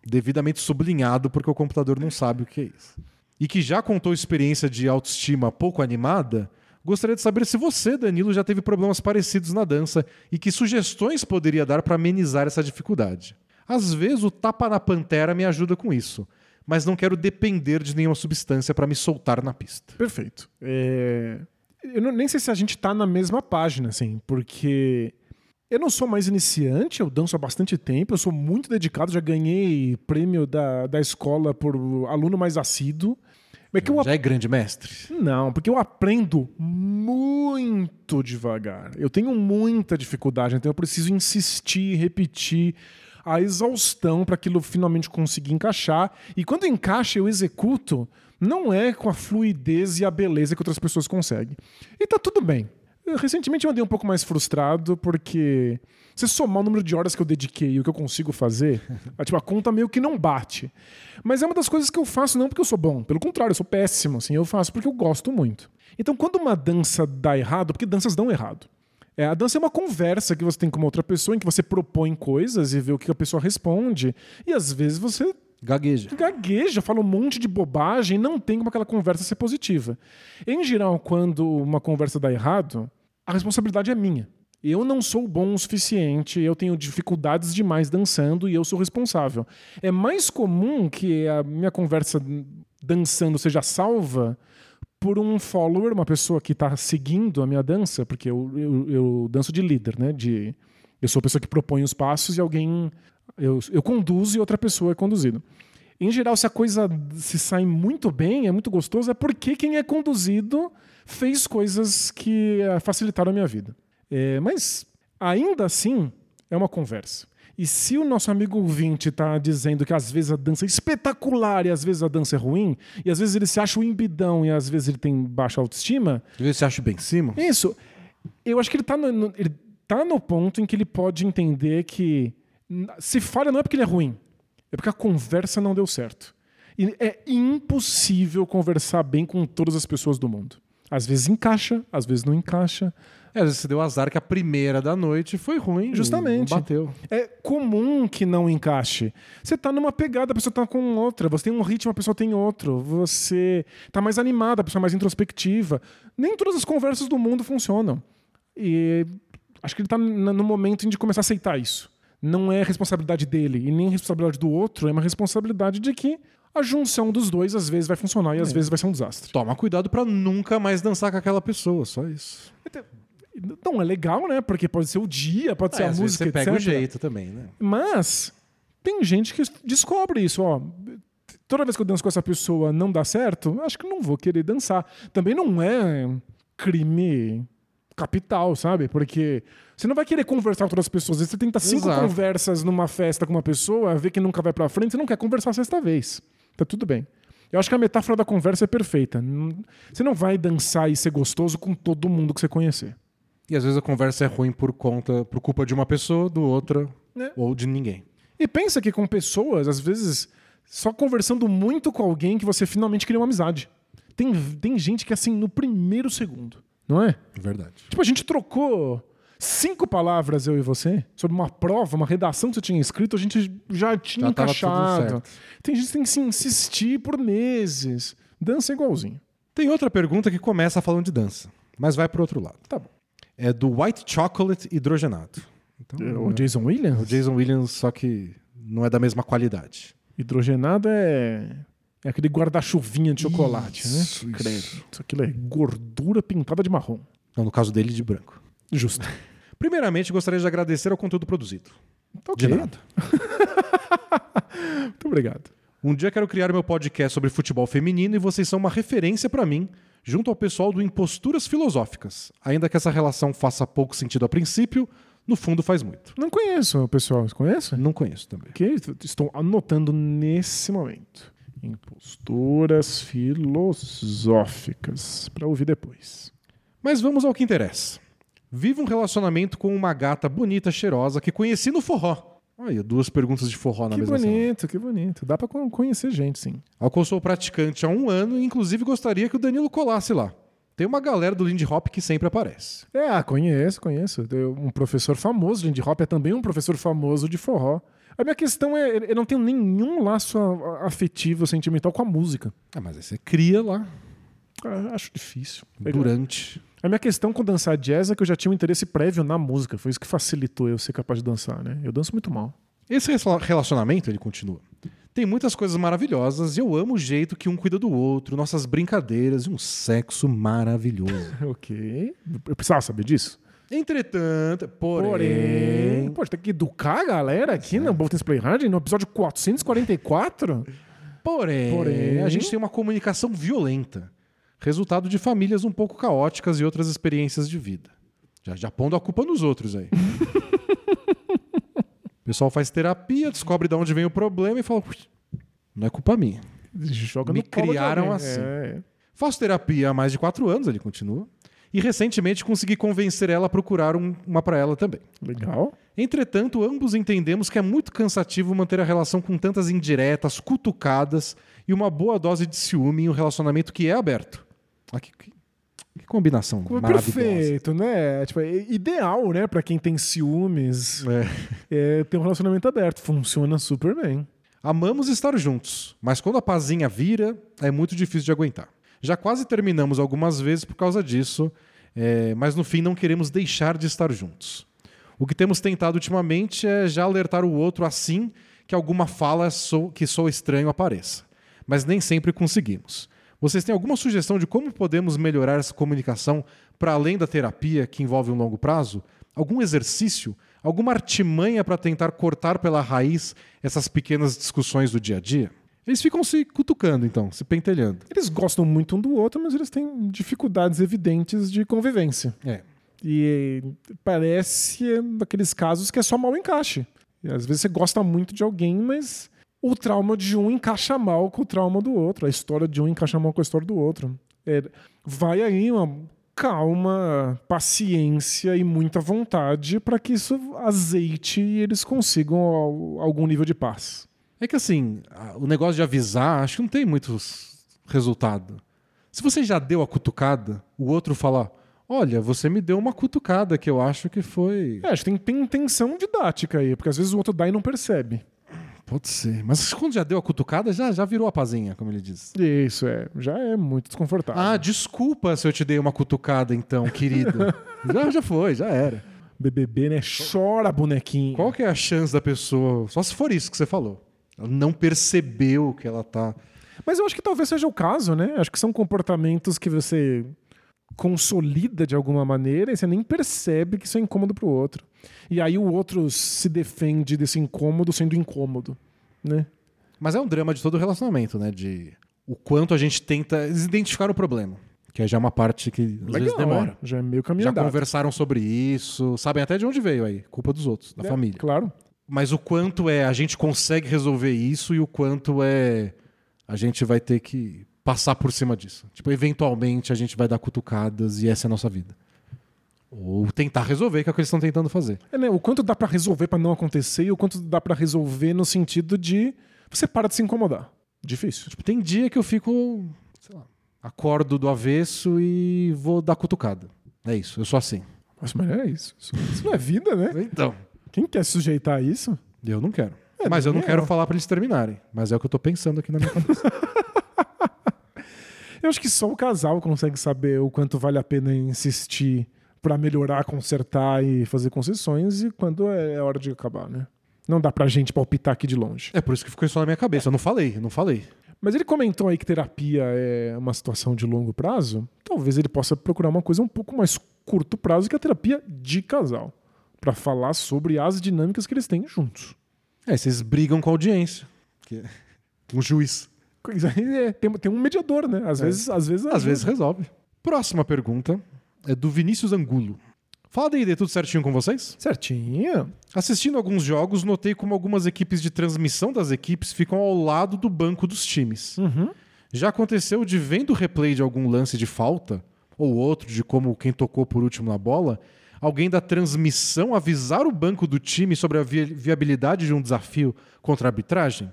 Devidamente sublinhado porque o computador não sabe o que é isso. E que já contou experiência de autoestima pouco animada, gostaria de saber se você, Danilo, já teve problemas parecidos na dança e que sugestões poderia dar para amenizar essa dificuldade. Às vezes o tapa na pantera me ajuda com isso, mas não quero depender de nenhuma substância para me soltar na pista. Perfeito. É, Eu não- nem sei se a gente tá na mesma página, assim, porque eu não sou mais iniciante, eu danço há bastante tempo, eu sou muito dedicado, já ganhei prêmio da, da escola por aluno mais assíduo. É que eu Já é grande mestre? Não, porque eu aprendo muito devagar. Eu tenho muita dificuldade, então eu preciso insistir, repetir a exaustão para aquilo finalmente conseguir encaixar. E quando encaixa, eu executo, não é com a fluidez e a beleza que outras pessoas conseguem. E tá tudo bem. Recentemente eu andei um pouco mais frustrado porque se somar o número de horas que eu dediquei e o que eu consigo fazer, a, tipo, a conta meio que não bate. Mas é uma das coisas que eu faço não porque eu sou bom, pelo contrário, eu sou péssimo, assim, eu faço porque eu gosto muito. Então, quando uma dança dá errado, porque danças dão errado. É, a dança é uma conversa que você tem com uma outra pessoa em que você propõe coisas e vê o que a pessoa responde. E às vezes você Gagueja. gagueja, fala um monte de bobagem, não tem como aquela conversa ser positiva. Em geral, quando uma conversa dá errado, a responsabilidade é minha. Eu não sou bom o suficiente, eu tenho dificuldades demais dançando e eu sou responsável. É mais comum que a minha conversa dançando seja salva por um follower, uma pessoa que está seguindo a minha dança, porque eu, eu, eu danço de líder, né? De, eu sou a pessoa que propõe os passos e alguém. Eu, eu conduzo e outra pessoa é conduzido. Em geral, se a coisa se sai muito bem, é muito gostoso, é porque quem é conduzido fez coisas que eh, facilitaram a minha vida. É, mas, ainda assim, é uma conversa. E se o nosso amigo ouvinte está dizendo que às vezes a dança é espetacular e às vezes a dança é ruim, e às vezes ele se acha um embidão e às vezes ele tem baixa autoestima, Às vezes você acha bem em cima? isso. Eu acho que ele tá no, no- ele tá no ponto em que ele pode entender que se falha não é porque ele é ruim, é porque a conversa não deu certo. E é impossível conversar bem com todas as pessoas do mundo. Às vezes encaixa, às vezes não encaixa. É, às vezes você deu azar que a primeira da noite foi ruim. Justamente. Bateu. É comum que não encaixe. Você tá numa pegada, a pessoa tá com outra. Você tem um ritmo, a pessoa tem outro. Você tá mais animada, a pessoa é mais introspectiva. Nem todas as conversas do mundo funcionam. E acho que ele tá no momento de começar a aceitar isso. Não é responsabilidade dele e nem responsabilidade do outro, é uma responsabilidade de que a junção dos dois às vezes vai funcionar e às vezes vai ser um desastre. Toma cuidado pra nunca mais dançar com aquela pessoa, só isso. Não é legal, né? Porque pode ser o dia, pode ser É, a música, você pega o etc. jeito também, né? Mas tem gente que descobre isso, ó. Toda vez que eu danço com essa pessoa não dá certo, acho que não vou querer dançar. Também não é crime capital, sabe? Porque você não vai querer conversar com todas as pessoas. Você tenta cinco Exato. conversas numa festa com uma pessoa, vê que nunca vai pra frente, você não quer conversar a sexta vez. Tá tudo bem. Eu acho que a metáfora da conversa é perfeita. Você não vai dançar e ser gostoso com todo mundo que você conhecer. E às vezes a conversa é ruim por conta, por culpa de uma pessoa, do outra É. ou de ninguém. E pensa que com pessoas, às vezes, só conversando muito com alguém que você finalmente cria uma amizade. Tem, tem gente que é assim no primeiro segundo, não é? Verdade. Tipo, a gente trocou cinco palavras, eu e você, sobre uma prova, uma redação que você tinha escrito, a gente já tinha Já encaixado. certo. Tem gente que tem que se insistir por meses. Dança é igualzinho. Tem outra pergunta que começa falando de dança, mas vai pro outro lado. Tá bom. É do White Chocolate hidrogenado. Então, O Jason Williams? o Jason Williams, só que não é da mesma qualidade. Hidrogenado é. É aquele guarda-chuvinha de chocolate, Isso, né? isso. Credo. Isso aquilo é gordura pintada de marrom. Não, no caso dele, de branco. Justo. Primeiramente, gostaria de agradecer ao conteúdo produzido. Ok. De nada. Muito obrigado. Um dia quero criar meu podcast sobre futebol feminino e vocês são uma referência pra mim, junto ao pessoal do Imposturas Filosóficas. Ainda que essa relação faça pouco sentido a princípio, no fundo faz muito. Não conheço, pessoal. Você conhece? Não conheço também. Ok, estou anotando nesse momento. Imposturas filosóficas. Para ouvir depois. Mas vamos ao que interessa. Vivo um relacionamento com uma gata bonita, cheirosa, que conheci no forró. Aí, duas perguntas de forró na Que mesma bonito, que bonito. Dá pra con- conhecer gente, sim. Ao qual sou praticante há um ano e, inclusive, gostaria que o Danilo colasse lá. Tem uma galera do Lindy Hop que sempre aparece. É, ah, conheço, conheço. Tem Um professor famoso de indie hop é também um professor famoso de forró. A minha questão é, eu não tenho nenhum laço afetivo, sentimental com a música. Ah, mas aí você cria lá Ah, Acho difícil. durante. A minha questão com dançar jazz é que eu já tinha um interesse prévio na música. Foi isso que facilitou eu ser capaz de dançar, né? Eu danço muito mal. Esse rela- relacionamento, ele continua. Tem muitas coisas maravilhosas e eu amo o jeito que um cuida do outro, nossas brincadeiras e um sexo maravilhoso. Ok. Eu precisava saber disso. Entretanto, porém. Porém, pô, tem que educar a galera aqui no Boltons Play Hard no episódio 444? Porém, Porém- a gente tem uma comunicação violenta, resultado de famílias um pouco caóticas e outras experiências de vida. Já, já pondo a culpa nos outros aí. o pessoal faz terapia, descobre de onde vem o problema e fala: "Ui, não é culpa minha. Joga Me criaram assim. É. Faço terapia há mais de quatro anos, ele continua. E recentemente consegui convencer ela a procurar um- uma para ela também. Legal. Entretanto, ambos entendemos que é muito cansativo manter a relação com tantas indiretas, cutucadas e uma boa dose de ciúme em um relacionamento que é aberto. Ah, que, que- que combinação maravilhosa. Perfeito, né? Tipo, é ideal, né? Pra quem tem ciúmes, É. é ter um relacionamento aberto. Funciona super bem. Amamos estar juntos, mas quando a pazinha vira, é muito difícil de aguentar. Já quase terminamos algumas vezes por causa disso, é, mas no fim não queremos deixar de estar juntos. O que temos tentado ultimamente é já alertar o outro assim que alguma fala sou- que sou estranho apareça. Mas nem sempre conseguimos. Vocês têm alguma sugestão de como podemos melhorar essa comunicação para além da terapia que envolve um longo prazo? Algum exercício? Alguma artimanha para tentar cortar pela raiz essas pequenas discussões do dia a dia? Eles ficam se cutucando, então, se pentelhando. Eles gostam muito um do outro, mas eles têm dificuldades evidentes de convivência. É. E parece daqueles casos que é só mal encaixe. Às vezes você gosta muito de alguém, mas o trauma de um encaixa mal com o trauma do outro. A história de um encaixa mal com a história do outro. É, vai aí uma calma, paciência e muita vontade para que isso azeite e eles consigam al- algum nível de paz. É que assim, o negócio de avisar, acho que não tem muito resultado. Se você já deu a cutucada, o outro fala: Olha, você me deu uma cutucada que eu acho que foi. É, acho que tem, tem intenção didática aí, porque às vezes o outro dá e não percebe. Pode ser. Mas quando já deu a cutucada, já, já virou a pazinha, como ele diz. Isso, é. Já é muito desconfortável. Ah, desculpa se eu te dei uma cutucada, então, querido. já, já foi, já era. BBB, né? Chora, bonequinho. Qual que é a chance da pessoa. Só se for isso que você falou. Ela não percebeu que ela tá. Mas eu acho que talvez seja o caso, né? Acho que são comportamentos que você consolida de alguma maneira e você nem percebe que isso é incômodo pro outro. E aí o outro se defende desse incômodo sendo incômodo, né? Mas é um drama de todo o relacionamento, né? De o quanto a gente tenta identificar o problema. Que aí já é uma parte que às vezes demora. é. Já é meio caminho Já andado. conversaram sobre isso, sabem até de onde veio aí. Culpa dos outros, da É, família. Claro. Mas o quanto é a gente consegue resolver isso e o quanto é a gente vai ter que passar por cima disso. Tipo, eventualmente a gente vai dar cutucadas e essa é a nossa vida. Ou tentar resolver, que é o que eles estão tentando fazer. É, né? O quanto dá pra resolver pra não acontecer e o quanto dá pra resolver no sentido de você para de se incomodar. Difícil. Tipo, tem dia que eu fico, sei lá, acordo do avesso e vou dar cutucada. É isso, eu sou assim. Mas, mas é isso. Isso, isso não é vida, né? Então, Quem quer se sujeitar a isso? eu não quero. É, mas eu não quero eu. falar pra eles terminarem. Mas é o que eu tô pensando aqui na minha cabeça. Eu acho que só o casal consegue saber o quanto vale a pena insistir pra melhorar, consertar e fazer concessões e quando é hora de acabar, né? Não dá pra gente palpitar aqui de longe. é por isso que ficou isso na minha cabeça. Eu não falei, eu não falei. Mas ele comentou aí que terapia é uma situação de longo prazo. Talvez ele possa procurar uma coisa um pouco mais curto prazo que a terapia de casal. Pra falar sobre as dinâmicas que eles têm juntos. É, vocês brigam com a audiência. Que é um juiz. É, tem, tem um mediador, né? Às vezes, às vezes, Às vezes resolve. Próxima pergunta é do Vinícius Angulo. Fala D&D, tudo certinho com vocês? Certinho. Assistindo alguns jogos, notei como algumas equipes de transmissão das equipes ficam ao lado do banco dos times. Uhum. Já aconteceu de vendo o replay de algum lance de falta, ou outro de como quem tocou por último na bola, alguém da transmissão avisar o banco do time sobre a vi- viabilidade de um desafio contra a arbitragem?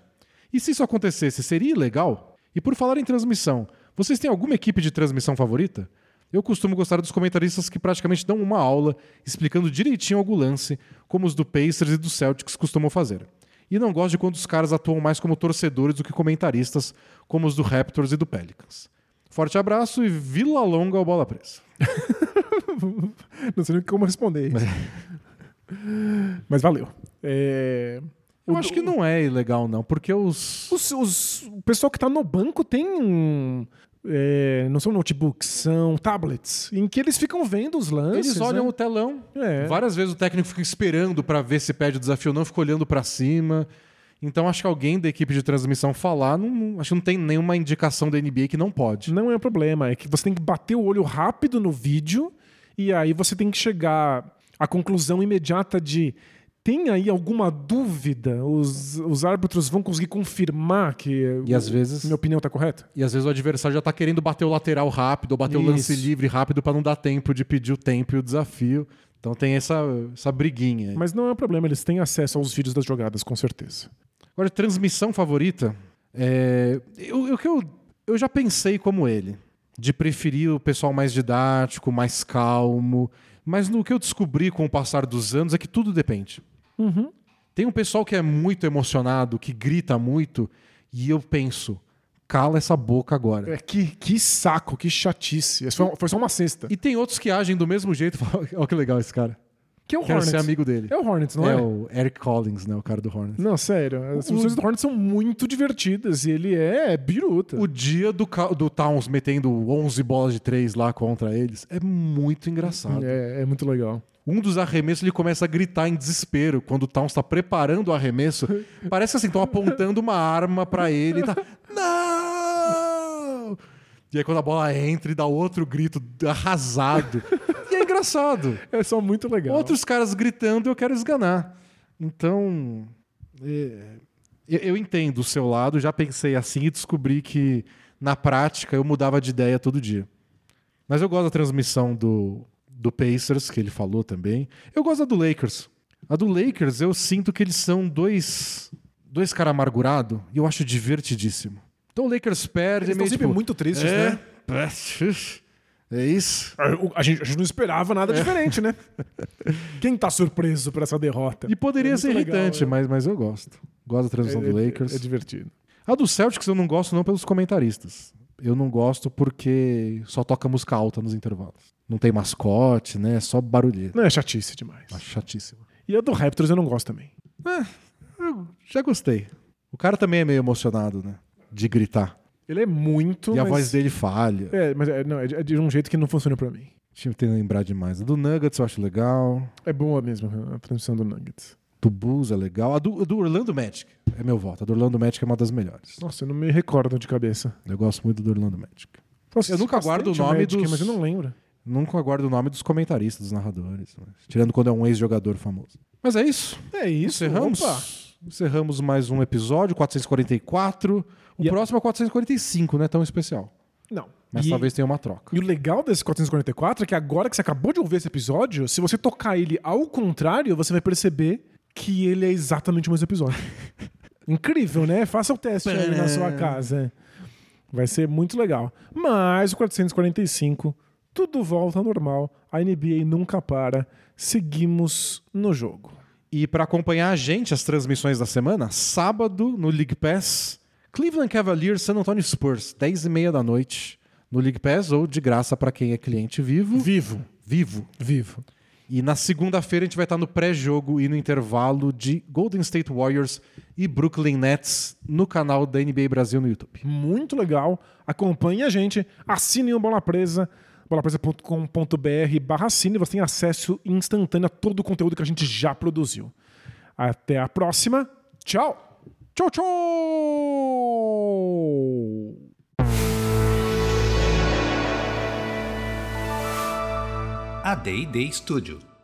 E se isso acontecesse, seria ilegal? E por falar em transmissão, vocês têm alguma equipe de transmissão favorita? Eu costumo gostar dos comentaristas que praticamente dão uma aula explicando direitinho algum lance, como os do Pacers e do Celtics costumam fazer. E não gosto de quando os caras atuam mais como torcedores do que comentaristas, como os do Raptors e do Pelicans. Forte abraço e Vila Longa ao Bola Presa. Não sei nem como responder isso. Mas valeu. É, Eu o- acho que não é ilegal, não, porque os. Os, os- o pessoal que tá no banco tem. um, é, não são notebooks, são tablets, em que eles ficam vendo os lances. Eles olham né? o telão. É. Várias vezes o técnico fica esperando pra ver se pede o desafio, não fica olhando pra cima. Então acho que alguém da equipe de transmissão falar, não, não- acho que não tem nenhuma indicação da NBA que não pode. Não é um problema, é que você tem que bater o olho rápido no vídeo e aí você tem que chegar à conclusão imediata de. Tem aí alguma dúvida? Os, os árbitros vão conseguir confirmar que E às vezes- minha opinião tá correta? E às vezes o adversário já tá querendo bater o lateral rápido, ou bater o lance Isso. livre rápido pra não dar tempo de pedir o tempo e o desafio. Então tem essa, essa briguinha. aí. Mas não é um problema, eles têm acesso aos vídeos das jogadas, com certeza. Agora, transmissão favorita. É, eu, eu, que eu, eu já pensei como ele. De preferir o pessoal mais didático, mais calmo. Mas no que eu descobri com o passar dos anos é que tudo depende. Tem um pessoal que é muito emocionado, que grita muito, e eu penso, cala essa boca agora. É, que, que saco, que chatice. Foi, foi só uma cesta. E tem outros que agem do mesmo jeito. Olha que legal esse cara. Que é o Quero Hornets. ser amigo dele. É o Hornets, não é? É o Eric Collins, né? O cara do Hornets. Não, sério. As funções do Hornets são muito divertidas e ele é biruta. O dia do, do Towns metendo 11 bolas de três lá contra eles é muito engraçado. É, é muito legal. Um dos arremessos ele começa a gritar em desespero quando o Towns está preparando o arremesso. Parece assim, estão apontando uma arma pra ele tá. Não! E aí quando a bola entra e dá outro grito arrasado. E é engraçado. É só muito legal. Outros caras gritando eu quero esganar. Então. é, eu- eu entendo o seu lado, já pensei assim e descobri que na prática eu mudava de ideia todo dia. Mas eu gosto da transmissão do, do Pacers, que ele falou também. Eu gosto da do Lakers. A do Lakers eu sinto que eles são dois, dois caras amargurados e eu acho divertidíssimo. Então o Lakers perde. Eles é meio, sempre tipo, muito tristes, é, né? É, é isso. A, o- a gente, a gente não esperava É. nada diferente, né? Quem tá surpreso por essa derrota? E poderia É ser muito legal, irritante, é. mas, mas eu gosto. Gosto da transmissão É- do é- Lakers. É divertido. A do Celtics eu não gosto não pelos comentaristas. Eu não gosto porque só toca música alta nos intervalos. Não tem mascote, né? É só barulheiro. Não, é chatice demais. Acho chatíssimo. E a do Raptors eu não gosto também. Eu já gostei. O cara também é meio emocionado, né? De gritar. Ele é muito. e a mas- voz dele falha. É, mas é, não, é de- é um jeito que não funciona pra mim. Deixa eu tentar lembrar demais. A do Nuggets eu acho legal. É boa mesmo a transmissão do Nuggets. Do Bulls é legal. A do, a do Orlando Magic é meu voto. A do Orlando Magic é uma das melhores. Nossa, eu não me recordo de cabeça. Eu gosto muito do Orlando Magic. Nossa, Eu nunca guardo o nome dos- Mas eu não lembro. Nunca guardo o nome dos comentaristas, dos narradores. mas- Tirando quando é um ex-jogador famoso. Mas é isso. É isso. Encerramos? Opa. Encerramos mais um episódio, 444. O E próximo é 445, não é tão especial. Não. Mas E- talvez tenha uma troca. E o legal desse 444 é que agora que você acabou de ouvir esse episódio, se você tocar ele ao contrário, você vai perceber que ele é exatamente o mesmo episódio. Incrível, né? Faça o teste aí na sua casa. Vai ser muito legal. Mas o 445, tudo volta ao normal. A NBA nunca para. Seguimos no jogo. E para acompanhar a gente, as transmissões da semana, sábado no League Pass, Cleveland Cavaliers, San Antonio Spurs, 10 e meia da noite no League Pass ou de graça para quem é cliente vivo. Vivo. Vivo. Vivo. E na segunda-feira a gente vai estar no pré-jogo e no intervalo de Golden State Warriors e Brooklyn Nets no canal da NBA Brasil no YouTube. Muito legal. Acompanhe a gente. Assinem o Bola Presa. bolapresa.com.br barra assine. Você tem acesso instantâneo a todo o conteúdo que a gente já produziu. Até a próxima. Tchau. Tchau, tchau. A D&D Studio.